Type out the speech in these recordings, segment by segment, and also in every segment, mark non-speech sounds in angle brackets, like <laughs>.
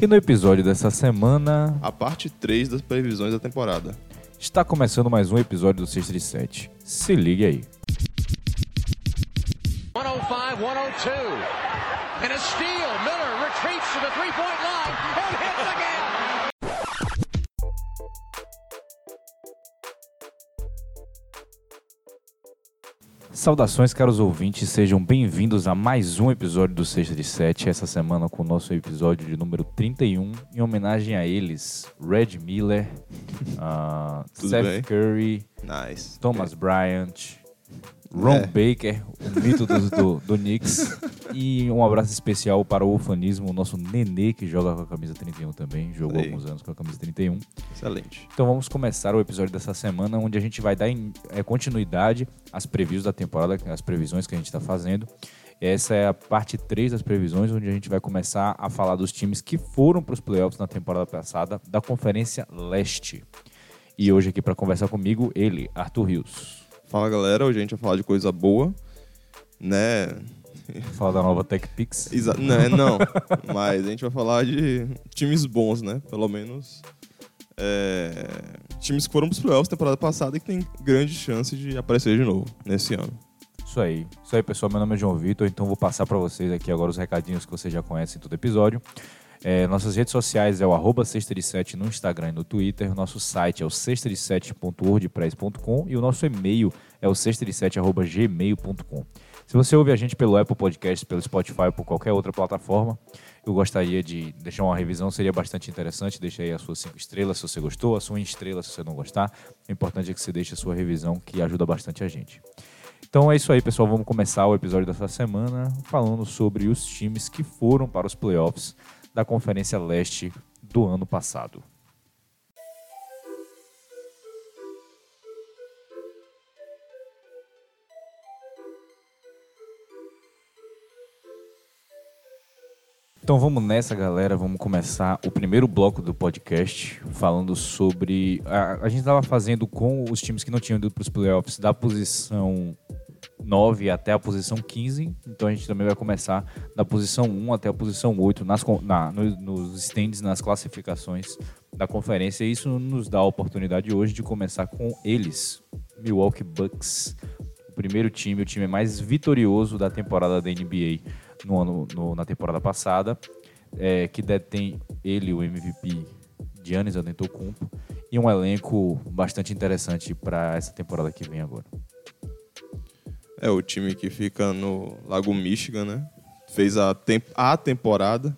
E no episódio dessa semana A parte 3 das previsões da temporada. está começando mais um episódio do 637. Se ligue aí. 105, 102. And a steal. Miller retreats to the three-point line and hits again. Saudações, caros ouvintes, sejam bem-vindos a mais um episódio do 637. Essa semana com o nosso episódio de número 31, em homenagem a eles, Red Miller, <laughs> Tudo Seth bem? Curry, Nice. Thomas Bryant, Ron É. Baker, o mito do, do, do Knicks. E um abraço especial para o ufanismo, o nosso Nenê, que joga com a camisa 31 também, jogou Aí. alguns anos com a camisa 31. Excelente. Então vamos começar o episódio dessa semana, onde a gente vai dar em- é, continuidade às previews da temporada, às previsões que a gente está fazendo. Essa é a parte 3 das previsões, onde a gente vai começar a falar dos times que foram para os playoffs na temporada passada da Conferência Leste. E hoje aqui para conversar comigo, ele, Arthur Rios. Fala galera, hoje a gente vai falar de coisa boa, né? Fala da nova Tech Pix. Exa né, não, mas a gente vai falar de times bons, né? Pelo menos é, times que foram pros playoffs temporada passada e que tem grande chance de aparecer de novo nesse ano. Isso aí. Isso aí, pessoal. Meu nome é João Vitor, então vou passar para vocês aqui agora os recadinhos que vocês já conhecem em todo episódio. É, nossas redes sociais é o arroba 637 no Instagram e no Twitter. Nosso site é o 637.wordpress.com e o nosso e-mail é o 637.gmail.com. Se você ouve a gente pelo Apple Podcast, pelo Spotify ou por qualquer outra plataforma, eu gostaria de deixar uma revisão, seria bastante interessante. Deixa aí as suas cinco estrelas se você gostou, a sua estrela se você não gostar. O importante é que você deixe a sua revisão, que ajuda bastante a gente. Então é isso aí, pessoal. Vamos começar o episódio dessa semana falando sobre os times que foram para os playoffs da Conferência Leste do ano passado. Então vamos nessa, galera. Vamos começar o primeiro bloco do podcast falando sobre. A, a gente estava fazendo com os times que não tinham ido para os playoffs da posição 9 até a posição 15. Então a gente também vai começar da posição 1 até a posição 8 nas, na, no- nos stands, nas classificações da conferência. E isso nos dá a oportunidade hoje de começar com eles, Milwaukee Bucks. O primeiro time, o time mais vitorioso da temporada da NBA no ano, no- na temporada passada, é, que detém ele, o MVP Giannis Antetokounmpo, e um elenco bastante interessante para essa temporada que vem agora. É o time que fica no Lago Michigan, né? Fez a, a temporada,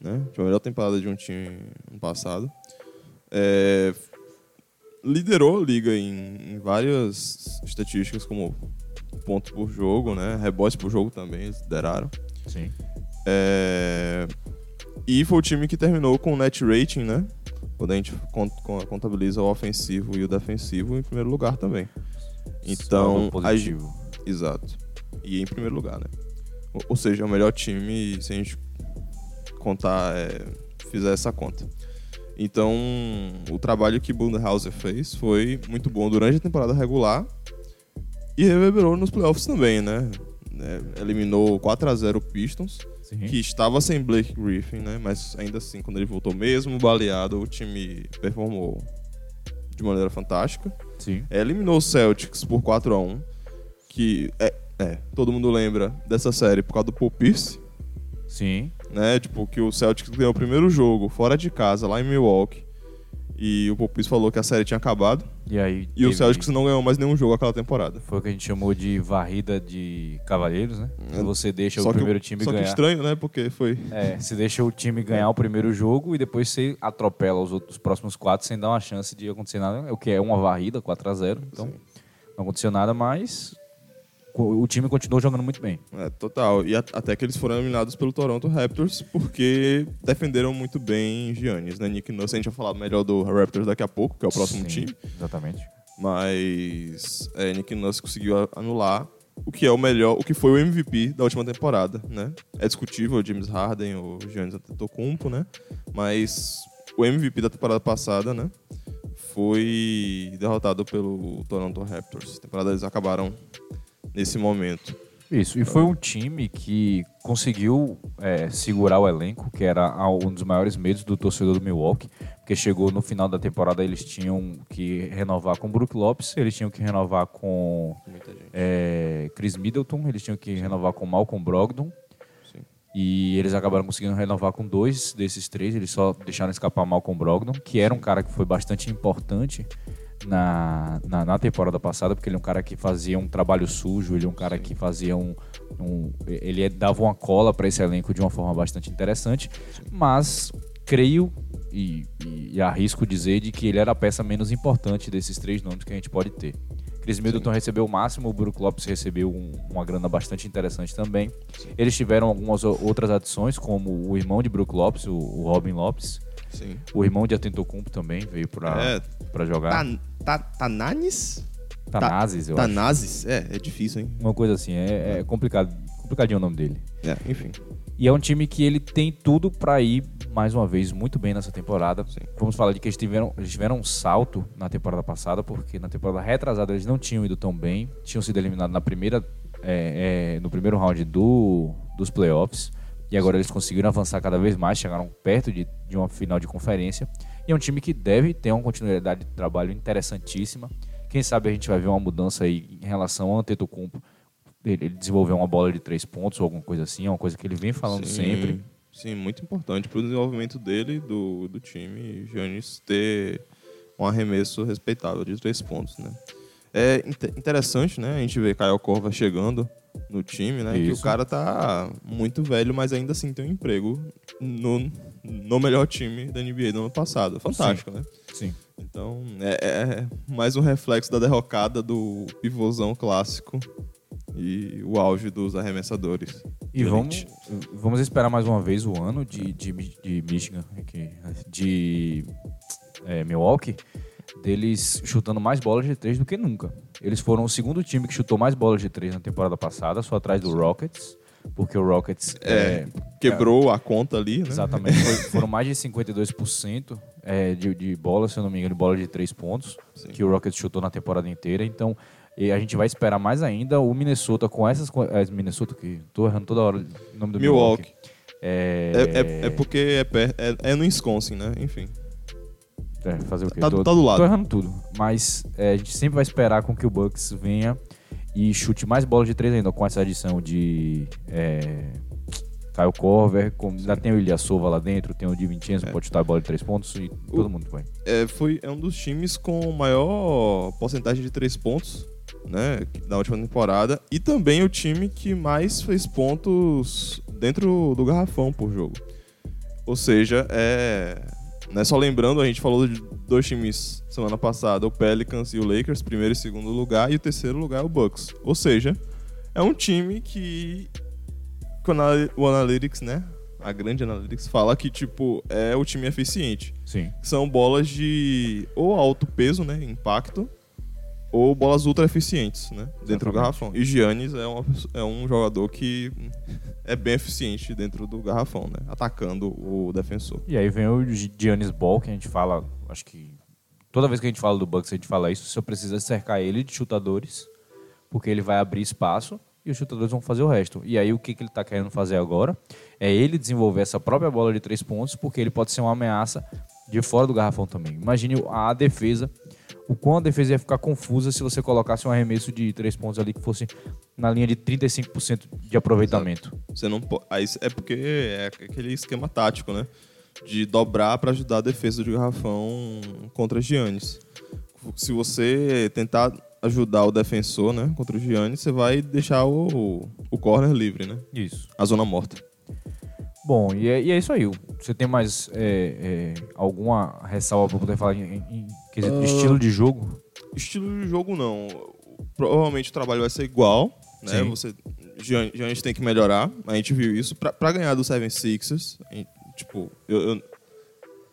né? Foi a melhor temporada de um time no passado. É, liderou a liga em, em várias estatísticas, como pontos por jogo, né? Rebotes por jogo também, eles lideraram. Sim. É, E foi o time que terminou com o net rating, né? Quando a gente cont- con- contabiliza o ofensivo e o defensivo em primeiro lugar também. Então, a. Exato. E em primeiro lugar, né? Ou, seja, é o melhor time se a gente contar, é, fizer essa conta. Então, o trabalho que Bundenhauser fez foi muito bom durante a temporada regular e reverberou nos playoffs também, né? É, eliminou 4 a 0 o Pistons, Sim. que estava sem Blake Griffin, né? Mas ainda assim, quando ele voltou mesmo baleado, o time performou de maneira fantástica. Sim. É, eliminou o Celtics por 4 a 1 que é, é, todo mundo lembra dessa série por causa do Paul Pierce, Sim. né? Tipo, que o Celtics ganhou o primeiro jogo fora de casa, lá em Milwaukee. E o Paul Pierce falou que a série tinha acabado. E aí. E o Celtics não ganhou mais nenhum jogo aquela temporada. Foi o que a gente chamou de varrida de cavalheiros, né? É. Você deixa Só o que, primeiro time só que ganhar. estranho, né? Porque foi. É, você deixa o time ganhar o primeiro jogo e depois você atropela os outros os próximos quatro sem dar uma chance de acontecer nada. É o que é uma varrida, 4 a 0 Então, Sim. não aconteceu nada, mas o time continuou jogando muito bem. É, total. E até que eles foram eliminados pelo Toronto Raptors porque defenderam muito bem Giannis, né? Nick Nurse, a gente vai falar melhor do Raptors daqui a pouco, que é o próximo Sim, time. Exatamente. Mas é, Nick Nurse conseguiu anular o que é o melhor, o que foi o MVP da última temporada, né? É discutível o James Harden ou o Giannis Antetokounmpo, né? Mas o MVP da temporada passada, né? Foi derrotado pelo Toronto Raptors. A temporada eles acabaram nesse momento. Isso, e foi um time que conseguiu é, segurar o elenco, que era um dos maiores medos do torcedor do Milwaukee, porque chegou no final da temporada, eles tinham que renovar com o Brook Lopes, eles tinham que renovar com é, Chris Middleton, eles tinham que renovar com Malcolm Brogdon, Sim. e eles acabaram conseguindo renovar com dois desses três, eles só deixaram escapar Malcolm Brogdon, que era um cara que foi bastante importante na, na, na temporada passada, porque ele é um cara que fazia um trabalho sujo, ele é um cara que fazia um. um- ele é- dava uma cola para esse elenco de uma forma bastante interessante, mas creio e, e- e arrisco dizer de que ele era a peça menos importante desses três nomes que a gente pode ter. Chris Middleton recebeu o máximo, o Brook Lopes recebeu um- uma grana bastante interessante também. Eles tiveram algumas outras adições, como o irmão de Brook Lopes, o, o Robin Lopes. Sim. O irmão de Atentocumpo também veio pra, É. pra jogar. Tan- ta- Tananis? Tanazes, eu acho. Tanazes? É, é difícil, hein? Uma coisa assim, é, é complicado, complicadinho o nome dele. É, enfim. E é um time que ele tem tudo pra ir, mais uma vez, muito bem nessa temporada. Sim. Vamos falar de que eles tiveram, eles tiveram um salto na temporada passada, porque na temporada retrasada eles não tinham ido tão bem, tinham sido eliminados na primeira, é, é, no primeiro round do, dos playoffs, e agora eles conseguiram avançar cada vez mais, chegaram perto de, de uma final de conferência. E é um time que deve ter uma continuidade de trabalho interessantíssima. Quem sabe a gente vai ver uma mudança aí em relação ao Antetokounmpo. Ele, ele desenvolver uma bola de três pontos ou alguma coisa assim, é uma coisa que ele vem falando Sim, sempre. Sim, muito importante pro desenvolvimento dele, do, do time, Giannis ter um arremesso respeitável de três pontos, né? É inte- interessante, né? A gente vê Kyle Korver chegando no time, né? Que Isso. o cara tá muito velho, mas ainda assim tem um emprego no, no melhor time da NBA do ano passado. Fantástico, né? Sim. Então, é, é mais um reflexo da derrocada do pivôzão clássico e o auge dos arremessadores. E vamos, vamos esperar mais uma vez o ano de, de, de Michigan, aqui, de é, Milwaukee, deles chutando mais bolas de três do que nunca. Eles foram o segundo time que chutou mais bolas de três na temporada passada, só atrás do Rockets, porque o Rockets É, quebrou a conta ali, né? Exatamente, foi- <laughs> foram mais de 52% é, de, de bola, se eu não me engano, de bola de três pontos, Sim. que o Rockets chutou na temporada inteira. Então, e a gente vai esperar mais ainda o Minnesota com essas. É, Minnesota, que tô errando toda hora o nome do Milwaukee. Milwaukee. É, É, é, é porque é, é, é no Wisconsin, né? Enfim. É, fazer o quê? Tá- tô, tá do lado. Tô errando tudo. Mas é, a gente sempre vai esperar com que o Bucks venha e chute mais bolas de três ainda, com essa adição de. É, Kyle Korver, com, ainda tem o Ilyasova lá dentro, tem o Di Vincenzo, pode chutar a bola de três pontos e todo mundo vai. É, foi, é um dos times com maior porcentagem de três pontos, né? Da última temporada. E também o time que mais fez pontos dentro do garrafão por jogo. Ou seja, é. Né, só lembrando, a gente falou de dois times semana passada, o Pelicans e o Lakers, primeiro e segundo lugar, e o terceiro lugar é o Bucks. Ou seja, é um time que o Analytics, né? A grande Analytics fala que, tipo, é o time eficiente. Sim. São bolas de ou alto peso, né? Impacto, ou bolas ultra eficientes, né? Dentro do garrafão. E Giannis é, uma é um jogador que é bem eficiente dentro do garrafão, né? Atacando o defensor. E aí vem o Gi- Giannis Ball, que a gente fala, acho que toda vez que a gente fala do Bucks, a gente fala isso, você precisa cercar ele de chutadores, porque ele vai abrir espaço e os chutadores vão fazer o resto. E aí o que, que ele está querendo fazer agora é ele desenvolver essa própria bola de três pontos, porque ele pode ser uma ameaça de fora do garrafão também. Imagine a defesa, o quão a defesa ia ficar confusa se você colocasse um arremesso de três pontos ali que fosse na linha de 35% de aproveitamento. Você não aí É porque é aquele esquema tático, né? De dobrar para ajudar a defesa do garrafão contra Giannis. Se você tentar ajudar o defensor, né, contra o Giannis, você vai deixar o, o corner livre, né? Isso. A zona morta. Bom, e é, e é isso aí. Você tem mais é, é, alguma ressalva para poder falar em, em- quesito de estilo de jogo? Estilo de jogo não. Provavelmente o trabalho vai ser igual, né? Sim. Você Gian- Giannis tem que melhorar. A gente viu isso Pra- pra ganhar do Seven Sixers. tipo, eu, eu,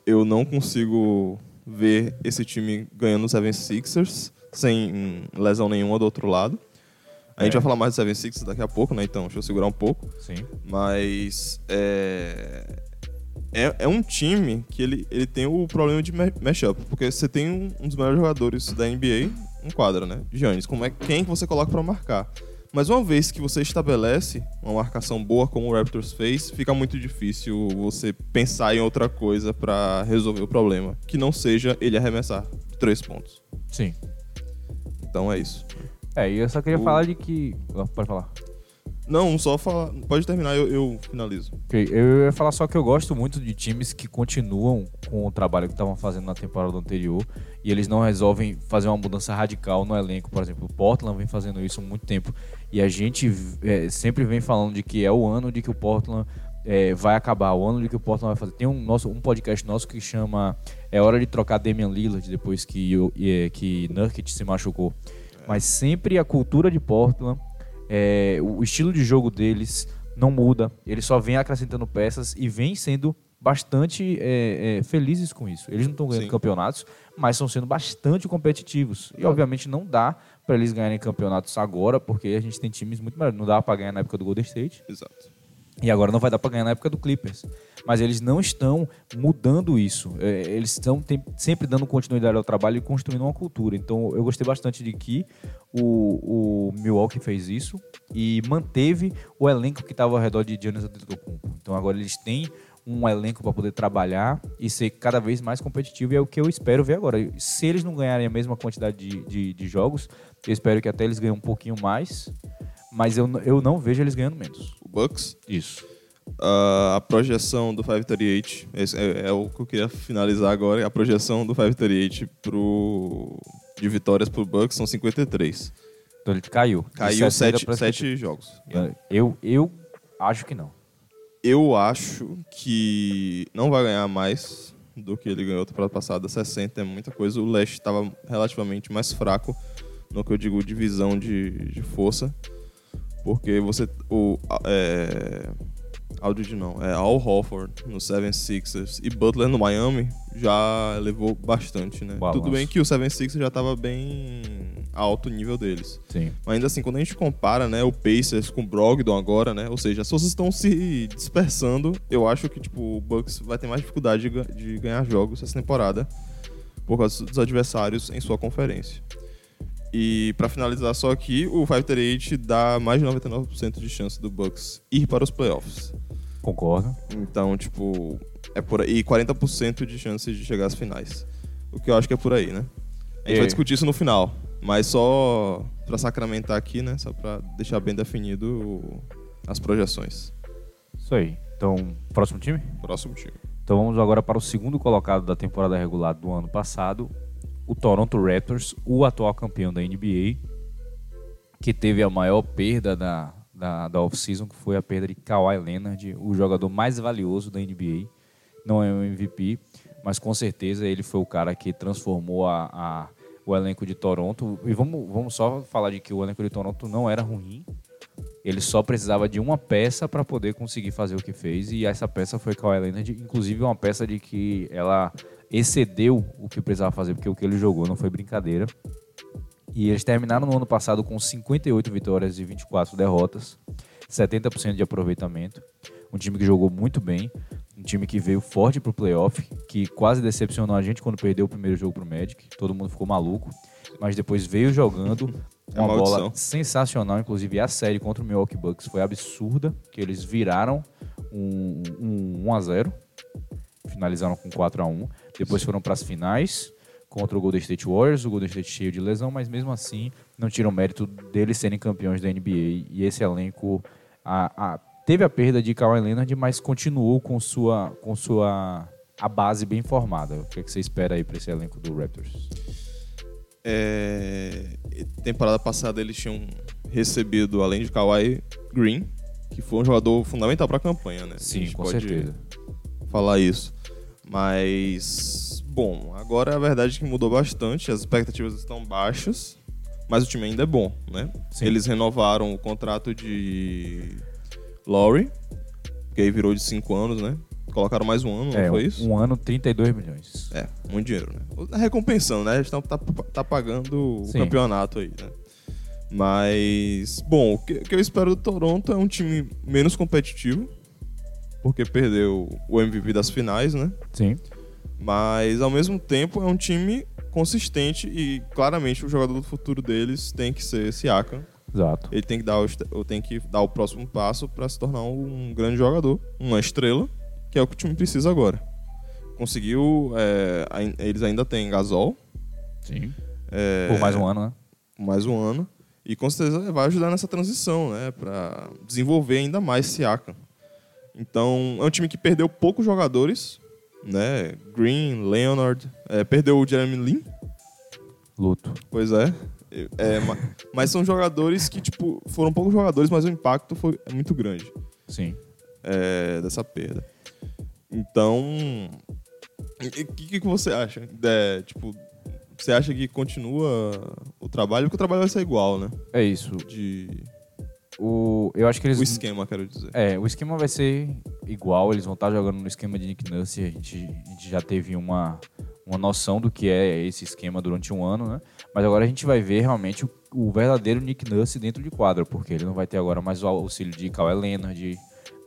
eu não consigo ver esse time ganhando o Seven Sixers sem hum, lesão nenhuma do outro lado. A gente É. vai falar mais do Seven Sixers daqui a pouco, né? Então, deixa eu segurar um pouco. Sim. Mas é, é, é um time que ele, ele tem o problema de ma- matchup, porque você tem um, um dos melhores jogadores da NBA em quadra, né? Giannis, como é, quem que você coloca pra marcar? Mas uma vez que você estabelece uma marcação boa como o Raptors fez, fica muito difícil você pensar em outra coisa pra resolver o problema, que não seja ele arremessar três pontos. Sim. Então é isso. É, e eu só queria O- falar de que. Pode falar. Não, só falar. Pode terminar, eu, eu finalizo. Eu ia falar só que eu gosto muito de times que continuam com o trabalho que estavam fazendo na temporada anterior e eles não resolvem fazer uma mudança radical no elenco. Por exemplo, o Portland vem fazendo isso há muito tempo e a gente é, sempre vem falando de que é o ano de que o Portland é, vai acabar, o ano de que o Portland vai fazer. Tem um, nosso, um podcast nosso que chama É Hora de Trocar Damian Lillard depois que, é, que Nurkic se machucou. Mas sempre a cultura de Portland é, o estilo de jogo deles não muda. Eles só vêm acrescentando peças e vêm sendo bastante é, é, felizes com isso. Eles não estão ganhando Sim. campeonatos, mas estão sendo bastante competitivos. E obviamente não dá para eles ganharem campeonatos agora, porque a gente tem times muito melhores. Não dá para ganhar na época do Golden State. Exato. E agora não vai dar para ganhar na época do Clippers. Mas eles não estão mudando isso. É, eles estão sempre dando continuidade ao trabalho e construindo uma cultura. Então eu gostei bastante de que o, o Milwaukee fez isso e manteve o elenco que estava ao redor de Giannis Antetokounmpo. Então agora eles têm um elenco para poder trabalhar e ser cada vez mais competitivo. E é o que eu espero ver agora. Se eles não ganharem a mesma quantidade de, de, de jogos, eu espero que até eles ganhem um pouquinho mais. Mas eu, eu não vejo eles ganhando menos. O Bucks. Isso. Ah, a projeção do 538, esse é, é o que eu queria finalizar agora. A projeção do 538 pro, de vitórias pro Bucks são 53. Então ele caiu. Caiu 60 7, pra 7 jogos. Eu, eu acho que não. Eu acho que não vai ganhar mais do que ele ganhou temporada passada. 60 é muita coisa. O leste estava relativamente mais fraco no que eu digo divisão de, de força. Porque você. O, é, Aldridge não. É Al Horford no 76ers e Butler no Miami já levou bastante, né? Balanço. Tudo bem que o 76ers já estava bem alto o nível deles. Sim. Mas ainda assim, quando a gente compara, né, o Pacers com o Brogdon agora, né, ou seja, as forças estão se dispersando, eu acho que, tipo, o Bucks vai ter mais dificuldade de ganhar jogos essa temporada por causa dos adversários em sua conferência. E pra finalizar só aqui, o 538 dá mais de 99% de chance do Bucks ir para os playoffs. Concordo. Então, tipo, é por aí. E 40% de chance de chegar às finais. O que eu acho que é por aí, né? A gente É. vai discutir isso no final. Mas só pra sacramentar aqui, né? Só pra deixar bem definido as projeções. Isso aí. Então, próximo time? Próximo time. Então vamos agora para o segundo colocado da temporada regular do ano passado, o Toronto Raptors, o atual campeão da NBA, que teve a maior perda da, da, da off-season, que foi a perda de Kawhi Leonard, o jogador mais valioso da NBA. Não é um MVP, mas com certeza ele foi o cara que transformou a, a- o elenco de Toronto. E vamos, vamos só falar de que o elenco de Toronto não era ruim. Ele só precisava de uma peça para poder conseguir fazer o que fez e essa peça foi Kawhi Leonard, inclusive uma peça de que ela excedeu o que precisava fazer, porque o que ele jogou não foi brincadeira. E eles terminaram no ano passado com 58 vitórias e 24 derrotas, 70% de aproveitamento. Um time que jogou muito bem, um time que veio forte pro playoff, que quase decepcionou a gente quando perdeu o primeiro jogo pro Magic. Todo mundo ficou maluco, mas depois veio jogando É uma maldição. bola sensacional, inclusive a série contra o Milwaukee Bucks foi absurda, que eles viraram um, um 1 a 0, finalizaram com 4 a 1, depois foram para as finais contra o Golden State Warriors, o Golden State cheio de lesão, mas mesmo assim não tiram mérito deles serem campeões da NBA e esse elenco a- a- teve a perda de Kawhi Leonard, mas continuou com sua com sua a base bem formada. O que, é que você espera aí para esse elenco do Raptors? É, temporada passada eles tinham recebido, além de Kawhi Green, que foi um jogador fundamental pra campanha, né? A Sim, com certeza. falar isso. Mas, bom, agora a verdade é que mudou bastante, as expectativas estão baixas, mas o time ainda é bom, né? Sim. Eles renovaram o contrato de Laurie, que aí virou de 5 anos, né? Colocaram mais um ano, não É, foi isso? um ano 32 milhões. É, muito dinheiro, né? Recompensando, né? A gente tá, tá, tá pagando o Sim. campeonato aí, né? Mas, bom, o que eu espero do Toronto é um time menos competitivo, porque perdeu o MVP das finais, né? Sim. Mas, ao mesmo tempo, é um time consistente e, claramente, o jogador do futuro deles tem que ser Siakam. Exato. Ele tem que dar o, tem que dar o próximo passo para se tornar um grande jogador, uma estrela, que é o que o time precisa agora. Conseguiu. é, eles ainda têm Gasol. Sim. é, Por mais um ano, né? mais um ano. E com certeza vai ajudar nessa transição, né? Pra desenvolver ainda mais Siakam. Então, é um time que perdeu poucos jogadores, né? Green, Leonard, é, perdeu o Jeremy Lin, Luto. pois é. É, ma- mas são jogadores que, tipo, foram poucos jogadores, mas o impacto foi é muito grande Sim. é, dessa perda. Então, o que, que, que você acha? É, tipo, você acha que continua o trabalho? Porque o trabalho vai ser igual, né? É isso. De, O, eu acho que eles. o esquema, quero dizer. É, o esquema vai ser igual, eles vão estar jogando no esquema de Nick Nurse, a gente, a gente já teve uma, uma noção do que é esse esquema durante um ano, né? Mas agora a gente vai ver realmente o, o verdadeiro Nick Nurse dentro de quadra, porque ele não vai ter agora mais o auxílio de Kawhi Leonard,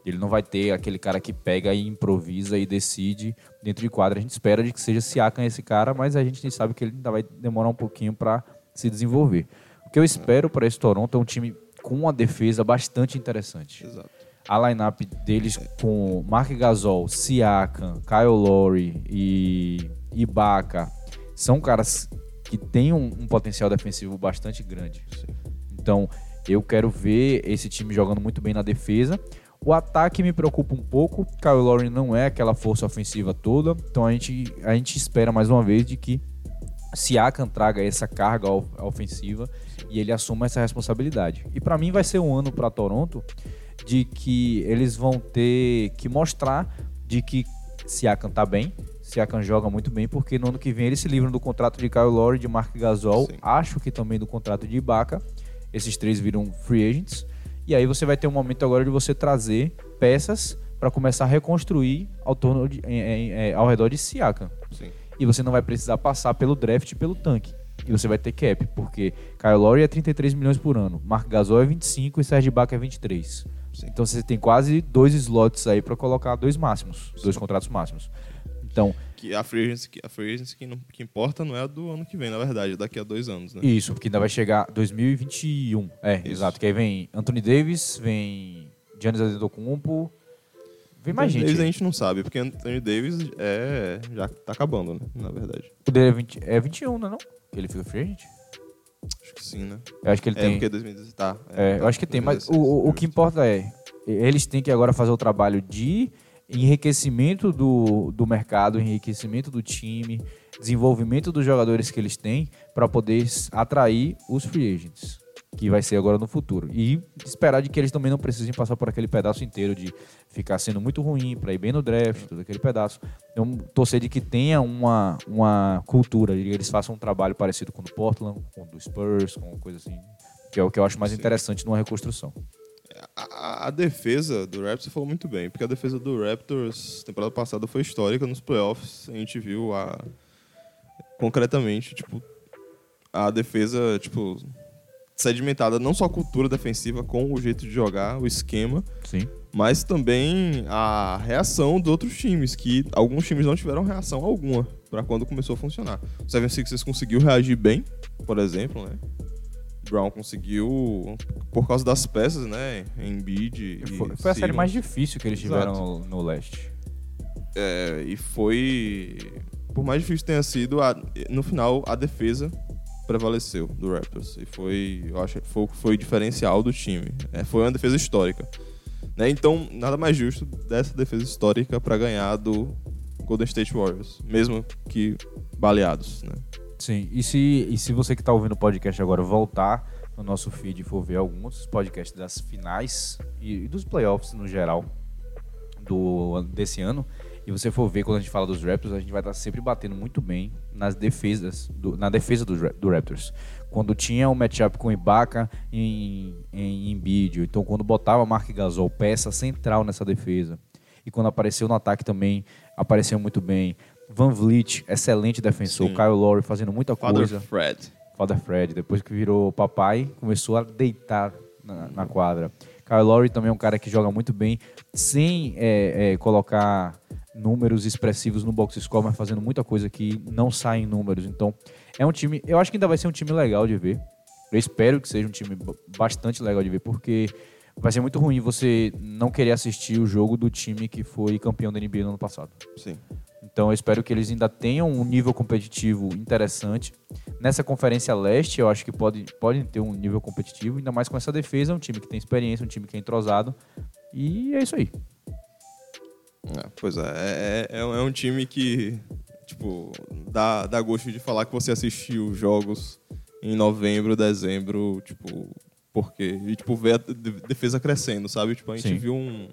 ele não vai ter aquele cara que pega e improvisa e decide dentro de quadra. A gente espera de que seja Siakam esse cara, mas a gente sabe que ele ainda vai demorar um pouquinho para se desenvolver. O que eu espero para esse Toronto é um time com uma defesa bastante interessante Exato. a lineup deles com Mark Gasol, Siakam, Kyle Lowry e Ibaka são caras que têm um, um potencial defensivo bastante grande. Então, eu quero ver esse time jogando muito bem na defesa. O ataque me preocupa um pouco. Kyle Lowry não é aquela força ofensiva toda. Então a gente, a gente espera mais uma vez de que Siakam traga essa carga of- ofensiva e ele assuma essa responsabilidade. E para mim vai ser um ano para Toronto de que eles vão ter que mostrar de que Siakam tá bem, Siakam joga muito bem, porque no ano que vem eles se livram do contrato de Kyle Lowry, de Mark Gasol, Sim. acho que também do contrato de Ibaka. Esses três viram free agents. E aí você vai ter um momento agora de você trazer peças para começar a reconstruir ao, torno de- é, ao redor de Siakam Sim. e você não vai precisar passar pelo draft e pelo tanque. E você vai ter cap, porque Kyle Lowry é 33 milhões por ano, Mark Gasol é 25 e Serge Ibaka é 23. Sim. Então você tem quase dois slots aí para colocar dois máximos, dois contratos máximos. Então, Que a free agency, que, a free agency que, não- que importa não é a do ano que vem, na verdade, é daqui a dois anos, né? isso, porque ainda vai chegar 2021. É, Isso. exato, que aí vem Anthony Davis, vem Giannis Antetokounmpo, mais gente. Davis a gente não sabe, porque Anthony Davis é, já tá acabando, né? Na verdade. O dele é, 20, é 21, não é não? Que ele fica free agent? Acho que sim, né? Eu acho que ele é tem... porque 2016 tá. É, eu tá, acho que tem, mas o, 2016, o, o que justo. importa é, eles têm que agora fazer o trabalho de enriquecimento do, do mercado, enriquecimento do time, desenvolvimento dos jogadores que eles têm para poder atrair os free agents, que vai ser agora no futuro. E esperar de que eles também não precisem passar por aquele pedaço inteiro de ficar sendo muito ruim para ir bem no draft, todo aquele pedaço. Então, torcer de que tenha uma, uma cultura, de que eles façam um trabalho parecido com o do Portland, com o do Spurs, com coisa assim, que é o que eu acho mais Sim. interessante numa reconstrução. A, a- a defesa do Raptors falou muito bem, porque a defesa do Raptors temporada passada foi histórica nos playoffs. A gente viu a concretamente, tipo, a defesa, tipo, sedimentada não só a cultura defensiva com o jeito de jogar, o esquema, Sim. mas também a reação de outros times, que alguns times não tiveram reação alguma para quando começou a funcionar. O 76ers conseguiu reagir bem, por exemplo, né? Brown conseguiu por causa das peças, né? Embiid e Foi, foi a série mais difícil que eles tiveram no, no leste. É, e foi por mais difícil que tenha sido, a- no final a defesa prevaleceu do Raptors e foi, eu acho, que foi, foi o diferencial do time. É, foi uma defesa histórica, né? Então nada mais justo dessa defesa histórica para ganhar do Golden State Warriors, mesmo que baleados, né? Sim, e se, e se você que está ouvindo o podcast agora voltar no nosso feed e for ver alguns podcasts das finais e, e dos playoffs no geral do, desse ano, e você for ver quando a gente fala dos Raptors, a gente vai estar sempre batendo muito bem nas defesas, do- na defesa do, do Raptors. Quando tinha o matchup com Ibaka em, em Embiid, então quando botava Mark Gasol, peça central nessa defesa. E quando apareceu no ataque também, apareceu muito bem. Van Vliet, excelente defensor. Sim. Kyle Lowry fazendo muita Father coisa. Fred. Father Fred, depois que virou papai, começou a deitar na, na quadra. Kyle Lowry também é um cara que joga muito bem, sem é, é, colocar números expressivos no box score, mas fazendo muita coisa que não sai em números. Então, é um time. Eu acho que ainda vai ser um time legal de ver. Eu espero que seja um time ba- bastante legal de ver, porque vai ser muito ruim você não querer assistir o jogo do time que foi campeão da NBA no ano passado. Sim. Então eu espero que eles ainda tenham um nível competitivo interessante. Nessa Conferência Leste, eu acho que pode, podem ter um nível competitivo, ainda mais com essa defesa, um time que tem experiência, um time que é entrosado. E é isso aí. É, pois é, é, é, é um time que, tipo, dá, dá gosto de falar que você assistiu jogos em novembro, dezembro, tipo, porque, e, tipo, ver a de- defesa crescendo, sabe? Tipo, a gente Sim. viu um,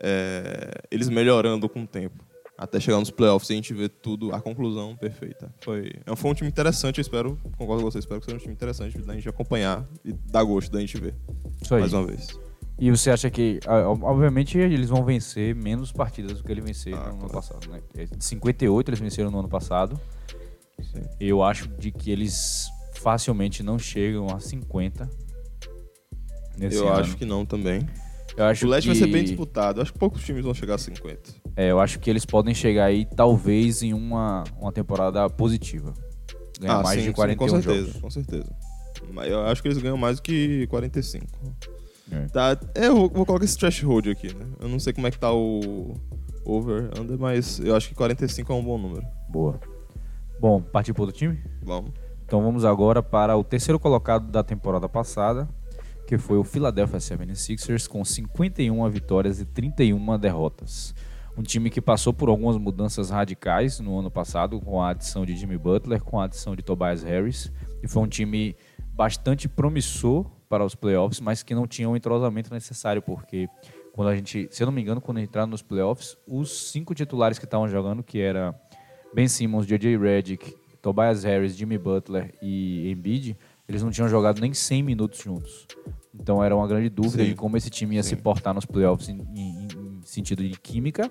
é, eles melhorando com o tempo. Até chegar nos playoffs e a gente vê tudo, a conclusão perfeita. Foi, é, foi um time interessante, eu espero, concordo com você, espero que seja um time interessante da gente acompanhar e dar gosto da gente ver, Isso aí. mais uma vez. E você acha que, obviamente, eles vão vencer menos partidas do que eles venceram Ah, no ano claro. passado, né? É, De 58 eles venceram no ano passado. Sim. Eu acho de que eles facilmente não chegam a 50. Nesse Eu ano. acho que não também. Eu acho O leste vai ser bem que- disputado. Eu acho que poucos times vão chegar a 50. É, eu acho que eles podem chegar aí, talvez, em uma, uma temporada positiva. Ganhar mais Ah, sim, de sim, 41 com certeza, jogos. com certeza. Mas eu acho que eles ganham mais do que 45. É. Tá, é, eu vou, vou colocar esse threshold aqui, né? Eu não sei como é que tá o over, under, mas eu acho que 45 é um bom número. Boa. Bom, partir para outro time? Vamos. Então vamos agora para o terceiro colocado da temporada passada, que foi o Philadelphia 76ers, com 51 vitórias e 31 derrotas. Um time que passou por algumas mudanças radicais no ano passado, com a adição de Jimmy Butler, com a adição de Tobias Harris, e foi um time bastante promissor para os playoffs, mas que não tinha o entrosamento necessário, porque quando a gente, se eu não me engano, quando entraram nos playoffs, os cinco titulares que estavam jogando, que era Ben Simmons, J.J. Redick, Tobias Harris, Jimmy Butler e Embiid, eles não tinham jogado nem 100 minutos juntos. Então era uma grande dúvida Sim. de como esse time ia Sim. se portar nos playoffs em, em- em sentido de química.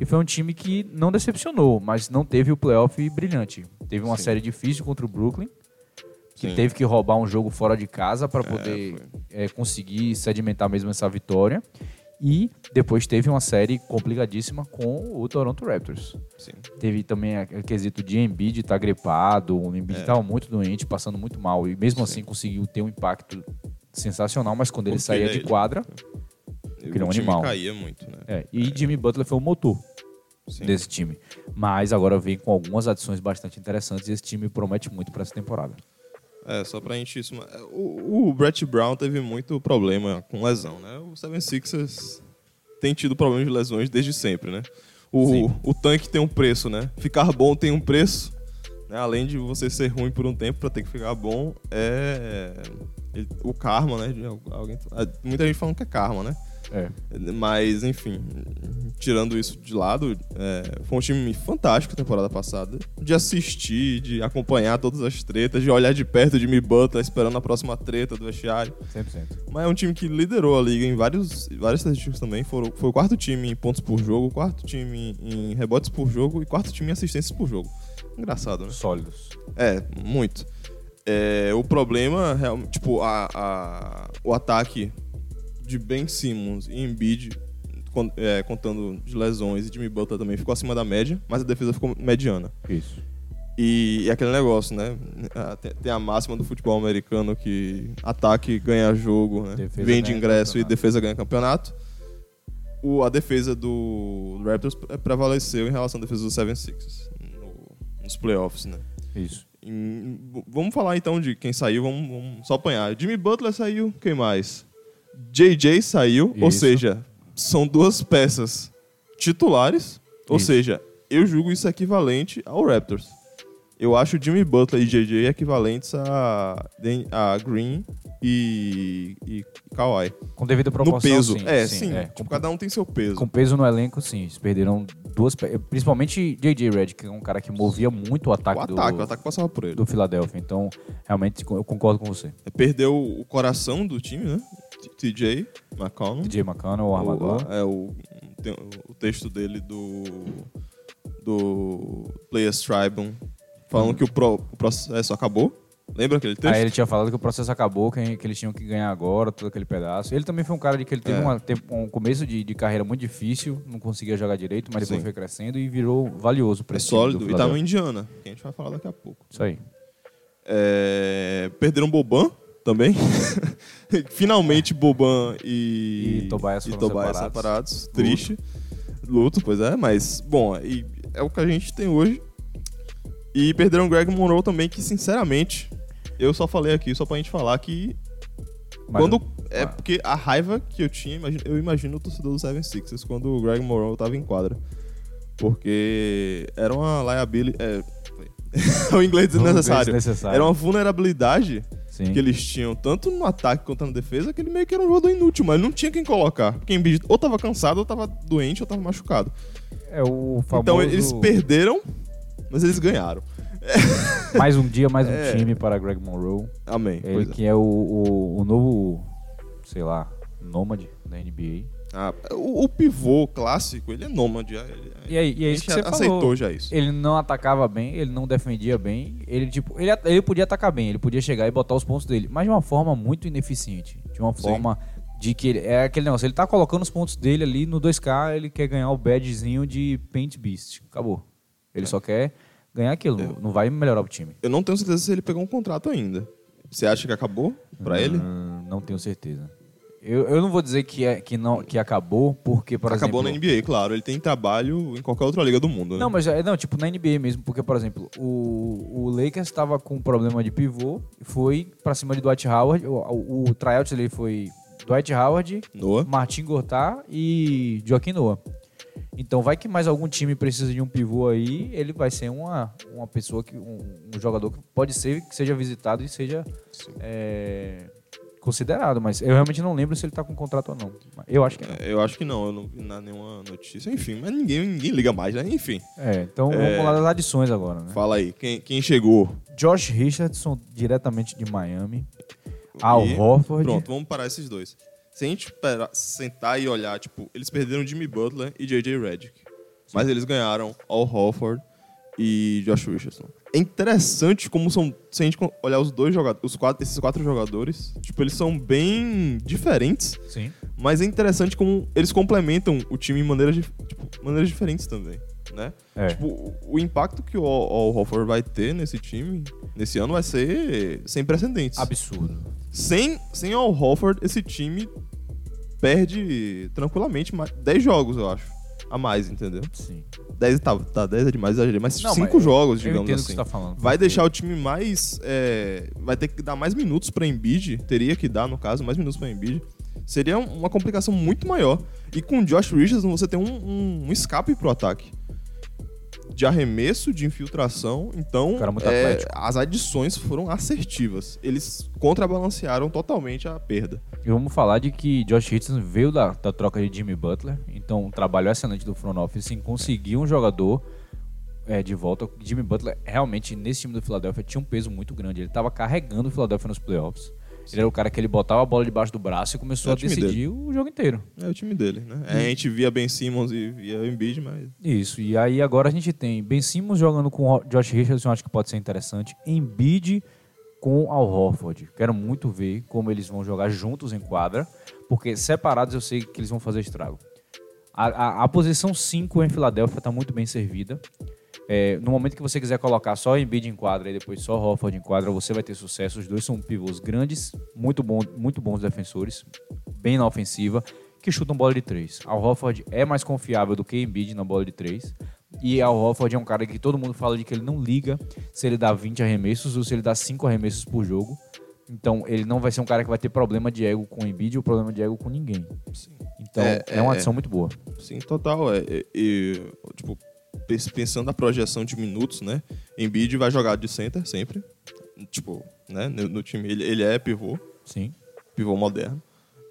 E foi um time que não decepcionou, mas não teve o playoff brilhante. Teve uma Sim. série difícil contra o Brooklyn, que Sim. teve que roubar um jogo fora de casa para É, poder foi. é, conseguir sedimentar mesmo essa vitória. E depois teve uma série complicadíssima com o Toronto Raptors. Sim. Teve também aquele quesito de Embiid estar gripado, o Embiid É. estava muito doente, passando muito mal, e mesmo Sim. assim conseguiu ter um impacto sensacional, mas quando ele saía de ele- quadra, E Criou um animal. caía muito, né? é, e Jimmy Butler foi o motor Sim. desse time. Mas agora vem com algumas adições bastante interessantes e esse time promete muito para essa temporada. É, só pra gente isso. é, O, o Brett Brown teve muito problema com lesão, né? O 76ers tem tido problemas de lesões desde sempre, né? O, Sim. o tanque tem um preço, né? Ficar bom tem um preço. Né? Além de você ser ruim por um tempo pra ter que ficar bom, é. ele- o karma, né? alguém, muita gente falando que é karma, né? É, Mas, enfim, tirando isso de lado, é, foi um time fantástico a temporada passada. De assistir, de acompanhar todas as tretas, de olhar de perto de Me Butler esperando a próxima treta do vestiário. 100%. Mas é um time que liderou a liga em vários, várias estatísticas também. Foram, foi o quarto time em pontos por jogo, quarto time em rebotes por jogo e quarto time em assistências por jogo. Engraçado, né? Sólidos. É, muito. É, o problema, tipo, a, a- o ataque de Ben Simmons e Embiid, é, contando de lesões, e Jimmy Butler também ficou acima da média, mas a defesa ficou mediana. Isso. E, e aquele negócio, né? Tem, tem a máxima do futebol americano que ataque ganha jogo, né? Vende ingresso e defesa ganha campeonato. O, a defesa do Raptors prevaleceu em relação à defesa do 76ers no- nos playoffs, né? Isso. Em- vamos falar então de quem saiu, vamos, vamos só apanhar. Jimmy Butler saiu, quem mais? JJ saiu, ou Isso. seja, são duas peças titulares, ou Isso. seja, eu julgo isso equivalente ao Raptors. Eu acho Jimmy Butler e JJ equivalentes a, a Green e, e Kawhi. Com devida No proporção, peso. sim. é, sim. é. tipo, Com, cada um tem seu peso. com peso no elenco, sim. Eles perderam duas... pe- Principalmente J.J. Redick, que é um cara que movia muito o o ataque, ataque, do, o ataque passava por ele. do Philadelphia. Então, realmente, eu concordo com você. Perdeu o coração do time, né? TJ McConnell. DJ McConnell, o armador. O, é, o, tem o texto dele do, do Players Tribune falando que o, pro- o processo acabou. Lembra aquele texto? Aí ele tinha falado que o processo acabou, que, que eles tinham que ganhar agora, todo aquele pedaço. Ele também foi um cara de que ele teve É. uma- tem- um começo de, de carreira muito difícil, não conseguia jogar direito, mas depois Sim. foi crescendo e virou valioso para é sólido e tá no Indiana, que a gente vai falar daqui a pouco. Isso aí. É, perderam Boban também. <laughs> Finalmente Boban e, E Tobias foram Tobias separados. separados. Triste. Luto, pois é, mas bom, e é o que a gente tem hoje. E perderam Greg Monroe também, que sinceramente, eu só falei aqui só pra gente falar que Mas- quando é ah. porque a raiva que eu tinha, eu imagino o torcedor do Seven Sixers quando o Greg Monroe tava em quadra. Porque era uma liability. É, <laughs> o inglês desnecessário. desnecessário. Era uma vulnerabilidade Sim. que eles tinham, tanto no ataque quanto na defesa, que ele meio que era um jogador inútil, mas não tinha quem colocar. Porque Embiid ou tava cansado, ou tava doente, ou tava machucado. É o famoso... Então eles perderam, mas eles ganharam. <laughs> Mais um dia, mais um É. time para Greg Monroe. Amém. Ele é. que é o, o, o novo, sei lá, nômade da NBA. Ah, o, o pivô clássico, ele é nômade. Ele, E aí, e é a isso que você aceitou falou. já isso. Ele não atacava bem, ele não defendia bem. Ele, tipo, ele, ele podia atacar bem, ele podia chegar e botar os pontos dele, mas de uma forma muito ineficiente. De uma Sim. forma de que ele, é aquele negócio, ele tá colocando os pontos dele ali no 2K, ele quer ganhar o badgezinho de Paint Beast. Acabou. Ele só quer ganhar aquilo, não- não vai melhorar o time. Eu não tenho certeza se ele pegou um contrato ainda. Você acha que acabou pra ele? Hum, não tenho certeza. Eu, eu não vou dizer que, é, que, não, que acabou, porque, por acabou exemplo... na NBA, claro. Ele tem trabalho em qualquer outra liga do mundo, né? Não, mas não, tipo, na NBA mesmo, porque, por exemplo, o, o Lakers estava com problema de pivô, foi pra cima de Dwight Howard, o, o, o tryout dele foi Dwight Howard, Noah. Martin Gortat e Joaquim Noah. Então vai que mais algum time precisa de um pivô aí, ele vai ser uma, uma pessoa, que um, um jogador que pode ser que seja visitado e seja é, considerado, mas eu realmente não lembro se ele tá com contrato ou não. Eu acho que não. É, Eu acho que não, eu não vi nenhuma notícia. Enfim, mas ninguém, ninguém liga mais, né? Enfim, É, então É. vamos falar das adições agora, né? fala aí. Quem, quem chegou? Josh Richardson, diretamente de Miami. Al E- Horford. Pronto, vamos parar esses dois. Se a gente sentar e olhar, tipo, eles perderam Jimmy Butler e J.J. Redick. Mas eles ganharam Al Horford e Josh Richardson. É interessante como são. Se a gente olhar os dois jogadores, os quatro, esses quatro jogadores, tipo, eles são bem diferentes. Sim. Mas é interessante como eles complementam o time em maneiras, tipo, maneiras diferentes também, né? É. Tipo, o, o impacto que o Al Horford vai ter nesse time, nesse ano, vai ser sem precedentes. Absurdo. Sem, sem Al Horford, esse time perde tranquilamente mais 10 jogos, eu acho. A mais, entendeu? Sim. 10 tá, tá 10 é demais, exagerei, mas Não, 5 mas jogos, Eu digamos entendo o assim. que você tá falando. Vai porque- deixar o time mais. é, vai ter que dar mais minutos pra Embiid. Teria que dar, no caso, mais minutos pra Embiid. Seria um- uma complicação muito maior. E com o Josh Richardson você tem um, um- um escape pro ataque. De arremesso, de infiltração. Então, é, atlético. as adições foram assertivas. Eles contrabalancearam totalmente a perda. E vamos falar de que Josh Richardson veio da, da troca de Jimmy Butler. Então, um trabalho excelente do front office em conseguir um jogador é, de volta. Jimmy Butler, realmente, nesse time do Philadelphia, tinha um peso muito grande. Ele estava carregando o Philadelphia nos playoffs. Ele era o cara que ele botava a bola debaixo do braço e começou É a decidir o jogo inteiro. É o time dele, né? A gente via Ben Simmons e via Embiid, mas Isso, e aí agora a gente tem Ben Simmons jogando com o Josh Richardson, acho que pode ser interessante. Embiid com Al Horford. Quero muito ver como eles vão jogar juntos em quadra, porque separados eu sei que eles vão fazer estrago. A, a- a posição 5 em Filadélfia está muito bem servida. É, no momento que você quiser colocar só Embiid em quadra e depois só Horford em quadra, você vai ter sucesso. Os dois são pivôs grandes, muito, bom, muito bons defensores, bem na ofensiva, que chutam bola de três. Al Horford é mais confiável do que Embiid na bola de três. E Al Horford é um cara que todo mundo fala de que ele não liga se ele dá 20 arremessos ou se ele dá 5 arremessos por jogo. Então ele não vai ser um cara que vai ter problema de ego com o Embiid ou problema de ego com ninguém. Então é, É, uma é. adição muito boa. Sim, total. É, é, e, tipo, pensando na projeção de minutos, né? Embiid vai jogar de center sempre. Tipo, né? No, no time ele, ele é pivô, Sim. pivô moderno.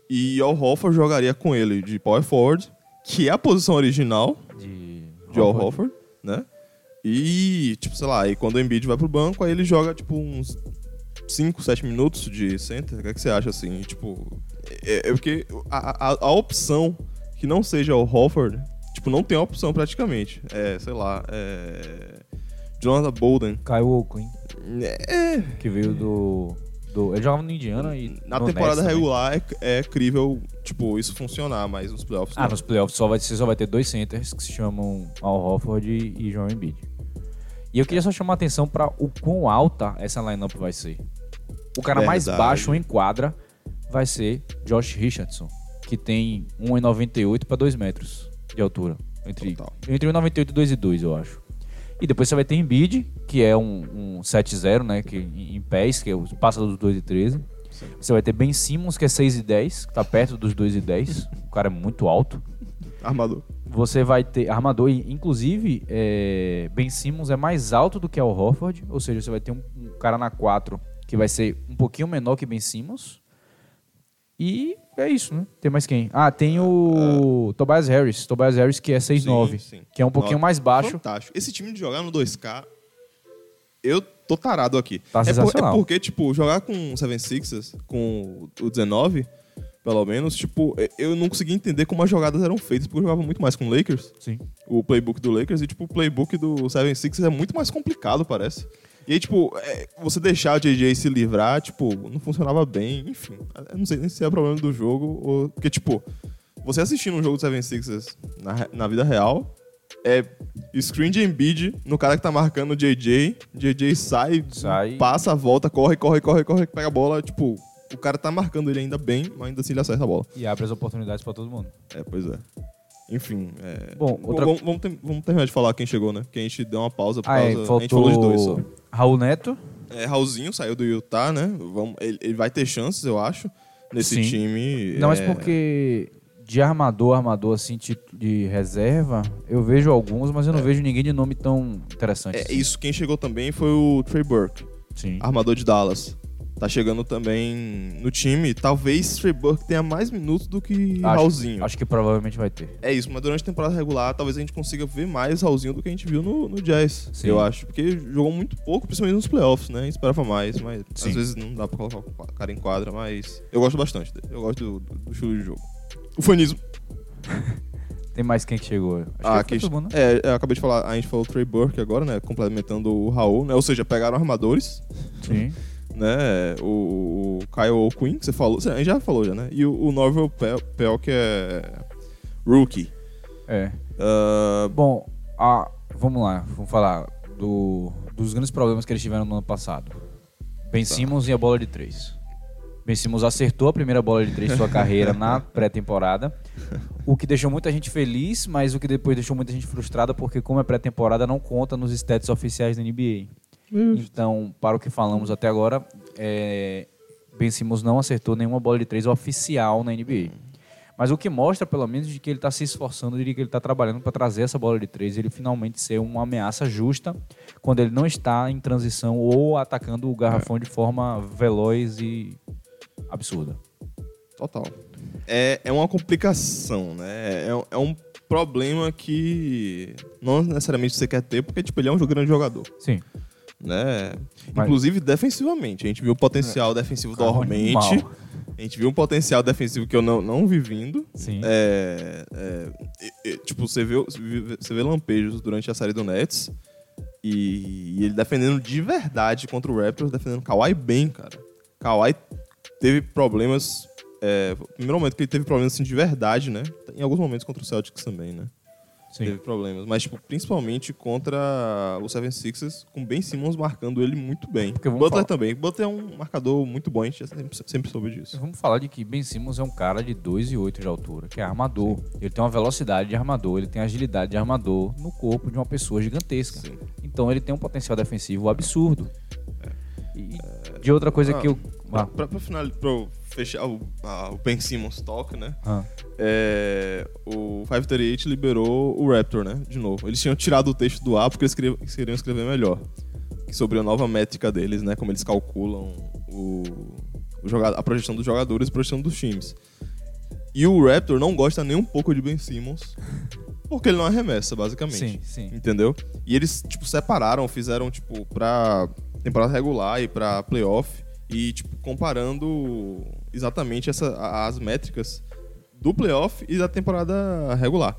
E Al Horford jogaria com ele de power forward, que é a posição original De, de Al Horford, né? E, tipo, sei lá, e quando o Embiid vai pro banco, aí ele joga, tipo, uns 5, 7 minutos de center. O que, é que você acha, assim? Tipo, é, é porque a, a, a opção que não seja o Horford, tipo, não tem opção praticamente. É, sei lá, é... Jonathan Bolden. Kyle Oakley, É, que veio do, do. Ele jogava no Indiana e. na temporada Nets regular é, é crível, tipo, isso funcionar, mas nos playoffs Ah, não. nos playoffs só vai, você só vai ter dois centers que se chamam Al Horford e, Joel Embiid. E eu queria só chamar a atenção para o quão alta essa lineup vai ser. O cara mais Verdade. baixo em quadra vai ser Josh Richardson, que tem 1,98 para 2 metros de altura. Entre, Total. entre 1,98 e 2 e 2, eu acho. E depois você vai ter Embiid, que é um, um 7-0, né? Que, em pés, que é o- passa dos 2 e 13. Você vai ter Ben Simmons, que é 6 e 10, que tá perto dos 2 e 10. O cara é muito alto. Armador. Você vai ter armador, inclusive, é, Ben Simmons é mais alto do que Al Horford, ou seja, você vai ter um, um cara na 4 que vai ser um pouquinho menor que Ben Simmons. E é isso, né? Tem mais quem? Ah, tem o Tobias Harris. Tobias Harris que é 6'9", Sim, sim. que é um pouquinho Nota. mais baixo. Fantástico. Esse time de jogar no 2K, eu tô tarado aqui. Tá é, por- é porque, tipo, jogar com o 76ers, com o 19, pelo menos, tipo, eu não conseguia entender como as jogadas eram feitas, porque eu jogava muito mais com o Lakers, Sim. o playbook do Lakers, e, tipo, o playbook do 76ers é muito mais complicado, parece. E aí, tipo, é, você deixar o JJ se livrar, tipo, não funcionava bem, enfim. Eu não sei nem se é problema do jogo, ou... Porque, tipo, você assistindo um jogo do 76ers na, re- na vida real, é screen de Embiid no cara que tá marcando o JJ, JJ sai, Sai. passa, volta, corre, corre, corre, corre, pega a bola, tipo, o cara tá marcando ele ainda bem, mas ainda assim ele acerta a bola. E abre as oportunidades pra todo mundo. É, pois é. Enfim, é... Bom, outra- vamos, vamos ter- vamos terminar de falar quem chegou, né? Porque a gente deu uma pausa por Ah, é, causa... faltou A gente falou de dois só. Raul Neto. É, Raulzinho saiu do Utah, né? Vamos, ele, ele vai ter chances, eu acho, nesse Sim. time. Não, mas é, porque de armador, armador assim, de, reserva, eu vejo alguns, mas eu não vejo ninguém de nome tão interessante. É assim. isso, quem chegou também foi o Trey Burke, Sim. armador de Dallas. Tá chegando também no time. Talvez Trey Burke tenha mais minutos do que acho, Raulzinho. acho que provavelmente vai ter. É isso, mas durante a temporada regular, talvez a gente consiga ver mais Raulzinho do que a gente viu no, no Jazz, Sim. eu acho. Porque jogou muito pouco, principalmente nos playoffs, né? Esperava mais, mas Sim. às vezes não dá pra colocar o cara em quadra, mas eu gosto bastante dele. Eu gosto do, do- do estilo de jogo. O fanismo. <laughs> Tem mais quem que chegou? Acho Ah, que que, todo mundo, né? é, eu acabei de falar, a gente falou o Trey Burke agora, né? Complementando o Raul, né? Ou seja, pegaram armadores, Sim. <laughs> né? O, o Kyle O'Quinn, que você falou, a gente já falou já, né? E o, o Norvel Pell, que é rookie. É. Ah, Bom, ah, vamos lá, vamos falar do, dos grandes problemas que eles tiveram no ano passado. Ben Tá. Simmons e a bola de três. Ben Simmons acertou a primeira bola de três de sua <laughs> carreira na pré-temporada, o que deixou muita gente feliz, mas o que depois deixou muita gente frustrada, porque como é pré-temporada, não conta nos stats oficiais da NBA. Então, para o que falamos até agora, é, Ben Simmons não acertou nenhuma bola de três oficial na NBA. Mas o que mostra, pelo menos, de que ele está se esforçando, eu diria que ele está trabalhando para trazer essa bola de três e ele finalmente ser uma ameaça justa quando ele não está em transição ou atacando o garrafão de forma veloz e absurda. Total. É, é uma complicação, né? É, é um problema que não necessariamente você quer ter, porque tipo, ele é um grande jogador, Sim. Né? Mas- Inclusive defensivamente. A gente viu o potencial defensivo Cara, dormente. A gente viu um potencial defensivo que eu não, não vi vindo. Sim. É, é, tipo, você vê, você vê lampejos durante a série do Nets e, e ele defendendo de verdade contra o Raptors, defendendo Kawhi bem, cara. Kawhi teve problemas. É, primeiro momento que ele teve problemas assim, de verdade, né? Em alguns momentos contra o Celtics também, né? Sim. Teve problemas. Mas, tipo, principalmente contra o 76ers, com Ben Simmons marcando ele muito bem. Butler falar- também. Butler é um marcador muito bom, a gente sempre, sempre soube disso. Vamos falar de que Ben Simmons é um cara de 2,8 de altura, que é armador. Ele tem uma velocidade de armador, ele tem agilidade de armador no corpo de uma pessoa gigantesca. Sim. Então ele tem um potencial defensivo absurdo. E de outra coisa que eu. Pra, Ah, pra, pra final, pra fechar o, a- o Ben Simmons talk, né? ah, É, o 538 liberou o Raptor, né? De novo. Eles tinham tirado o texto do ar porque eles queriam, queriam escrever melhor. Sobre a nova métrica deles, né? Como eles calculam o, o joga- a projeção dos jogadores e a projeção dos times. E o Raptor não gosta nem um pouco de Ben Simmons. Porque ele não arremessa, basicamente. Sim, sim. Entendeu? E eles, tipo, separaram, fizeram, tipo, pra temporada regular e pra playoff. E, tipo, comparando exatamente essa, as métricas do playoff e da temporada regular.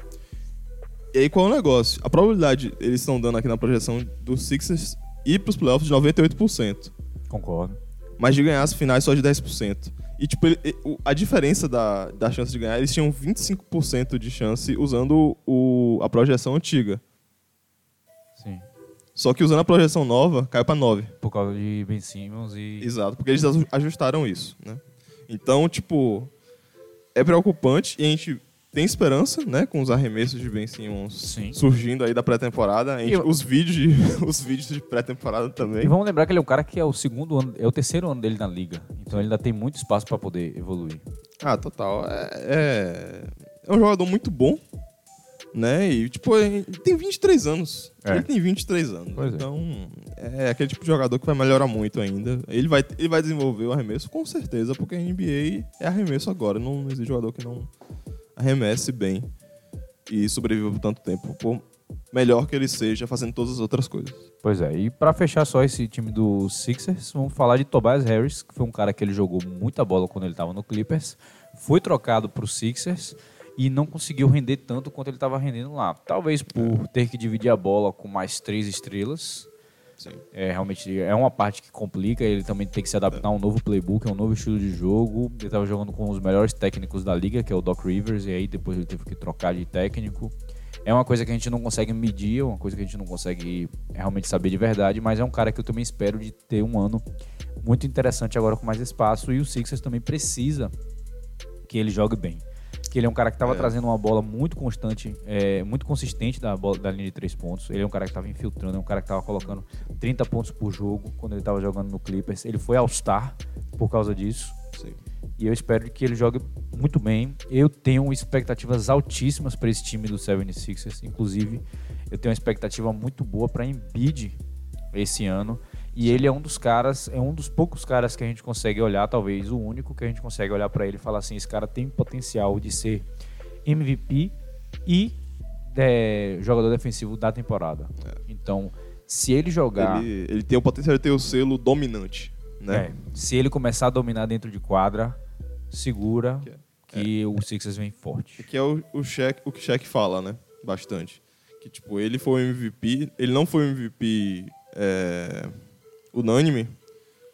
E aí, qual é o negócio? A probabilidade eles estão dando aqui na projeção dos Sixers ir pros playoffs de 98%. concordo. Mas de ganhar as finais só de 10%. E, tipo, ele- a diferença da, da chance de ganhar, eles tinham 25% de chance usando o, a projeção antiga. Sim. Só que usando a projeção nova, caiu para 9. Por causa de Ben Simmons e. Exato, porque eles aju- ajustaram isso, né? Então, tipo, é preocupante e a gente tem esperança, né, com os arremessos de Ben Simmons Sim. surgindo aí da pré-temporada. Eu- Os vídeos de <laughs> os vídeos de pré-temporada também. E vamos lembrar que ele é um cara que é o segundo ano, é o terceiro ano dele na liga. Então ele ainda tem muito espaço para poder evoluir. Ah, total. É, é, é um jogador muito bom, né? E, tipo, ele tem 23 anos. É. Ele tem 23 anos. Pois é. então, é. aquele tipo de jogador que vai melhorar muito ainda. Ele vai, ele vai desenvolver o arremesso, com certeza, porque a NBA é arremesso agora. Não existe jogador que não arremesse bem e sobreviva por tanto tempo. Por melhor que ele seja fazendo todas as outras coisas. Pois é, e para fechar só esse time do Sixers, vamos falar de Tobias Harris, que foi um cara que ele jogou muita bola quando ele estava no Clippers, foi trocado para o Sixers e não conseguiu render tanto quanto ele estava rendendo lá. Talvez por ter que dividir a bola com mais três estrelas. Sim. É, realmente é uma parte que complica, ele também tem que se adaptar a um novo playbook, a um novo estilo de jogo. Ele estava jogando com os melhores técnicos da liga, que é o Doc Rivers, e aí depois ele teve que trocar de técnico. É uma coisa que a gente não consegue medir, é uma coisa que a gente não consegue realmente saber de verdade, mas é um cara que eu também espero de ter um ano muito interessante agora com mais espaço. E o Sixers também precisa que ele jogue bem. Que ele é um cara que estava É. trazendo uma bola muito constante, é, muito consistente da, bola, da linha de três pontos. Ele é um cara que estava infiltrando, é um cara que estava colocando 30 pontos por jogo quando ele estava jogando no Clippers. Ele foi All-Star por causa disso. Sim. E eu espero que ele jogue muito bem. Eu tenho expectativas altíssimas para esse time do 76ers. Inclusive, eu tenho uma expectativa muito boa para Embiid esse ano. E ele é um dos caras, é um dos poucos caras que a gente consegue olhar, talvez o único que a gente consegue olhar para ele e falar assim: esse cara tem potencial de ser MVP e é, jogador defensivo da temporada. Então, se ele jogar. Ele, ele tem o potencial de ter o selo dominante, né? É, se ele começar a dominar dentro de quadra, segura Que é- que o Sixers vem forte. Que é o, o, Shaq, o que o Shaq fala, né? Bastante. Que, tipo, ele foi o MVP... Ele não foi o MVP é, unânime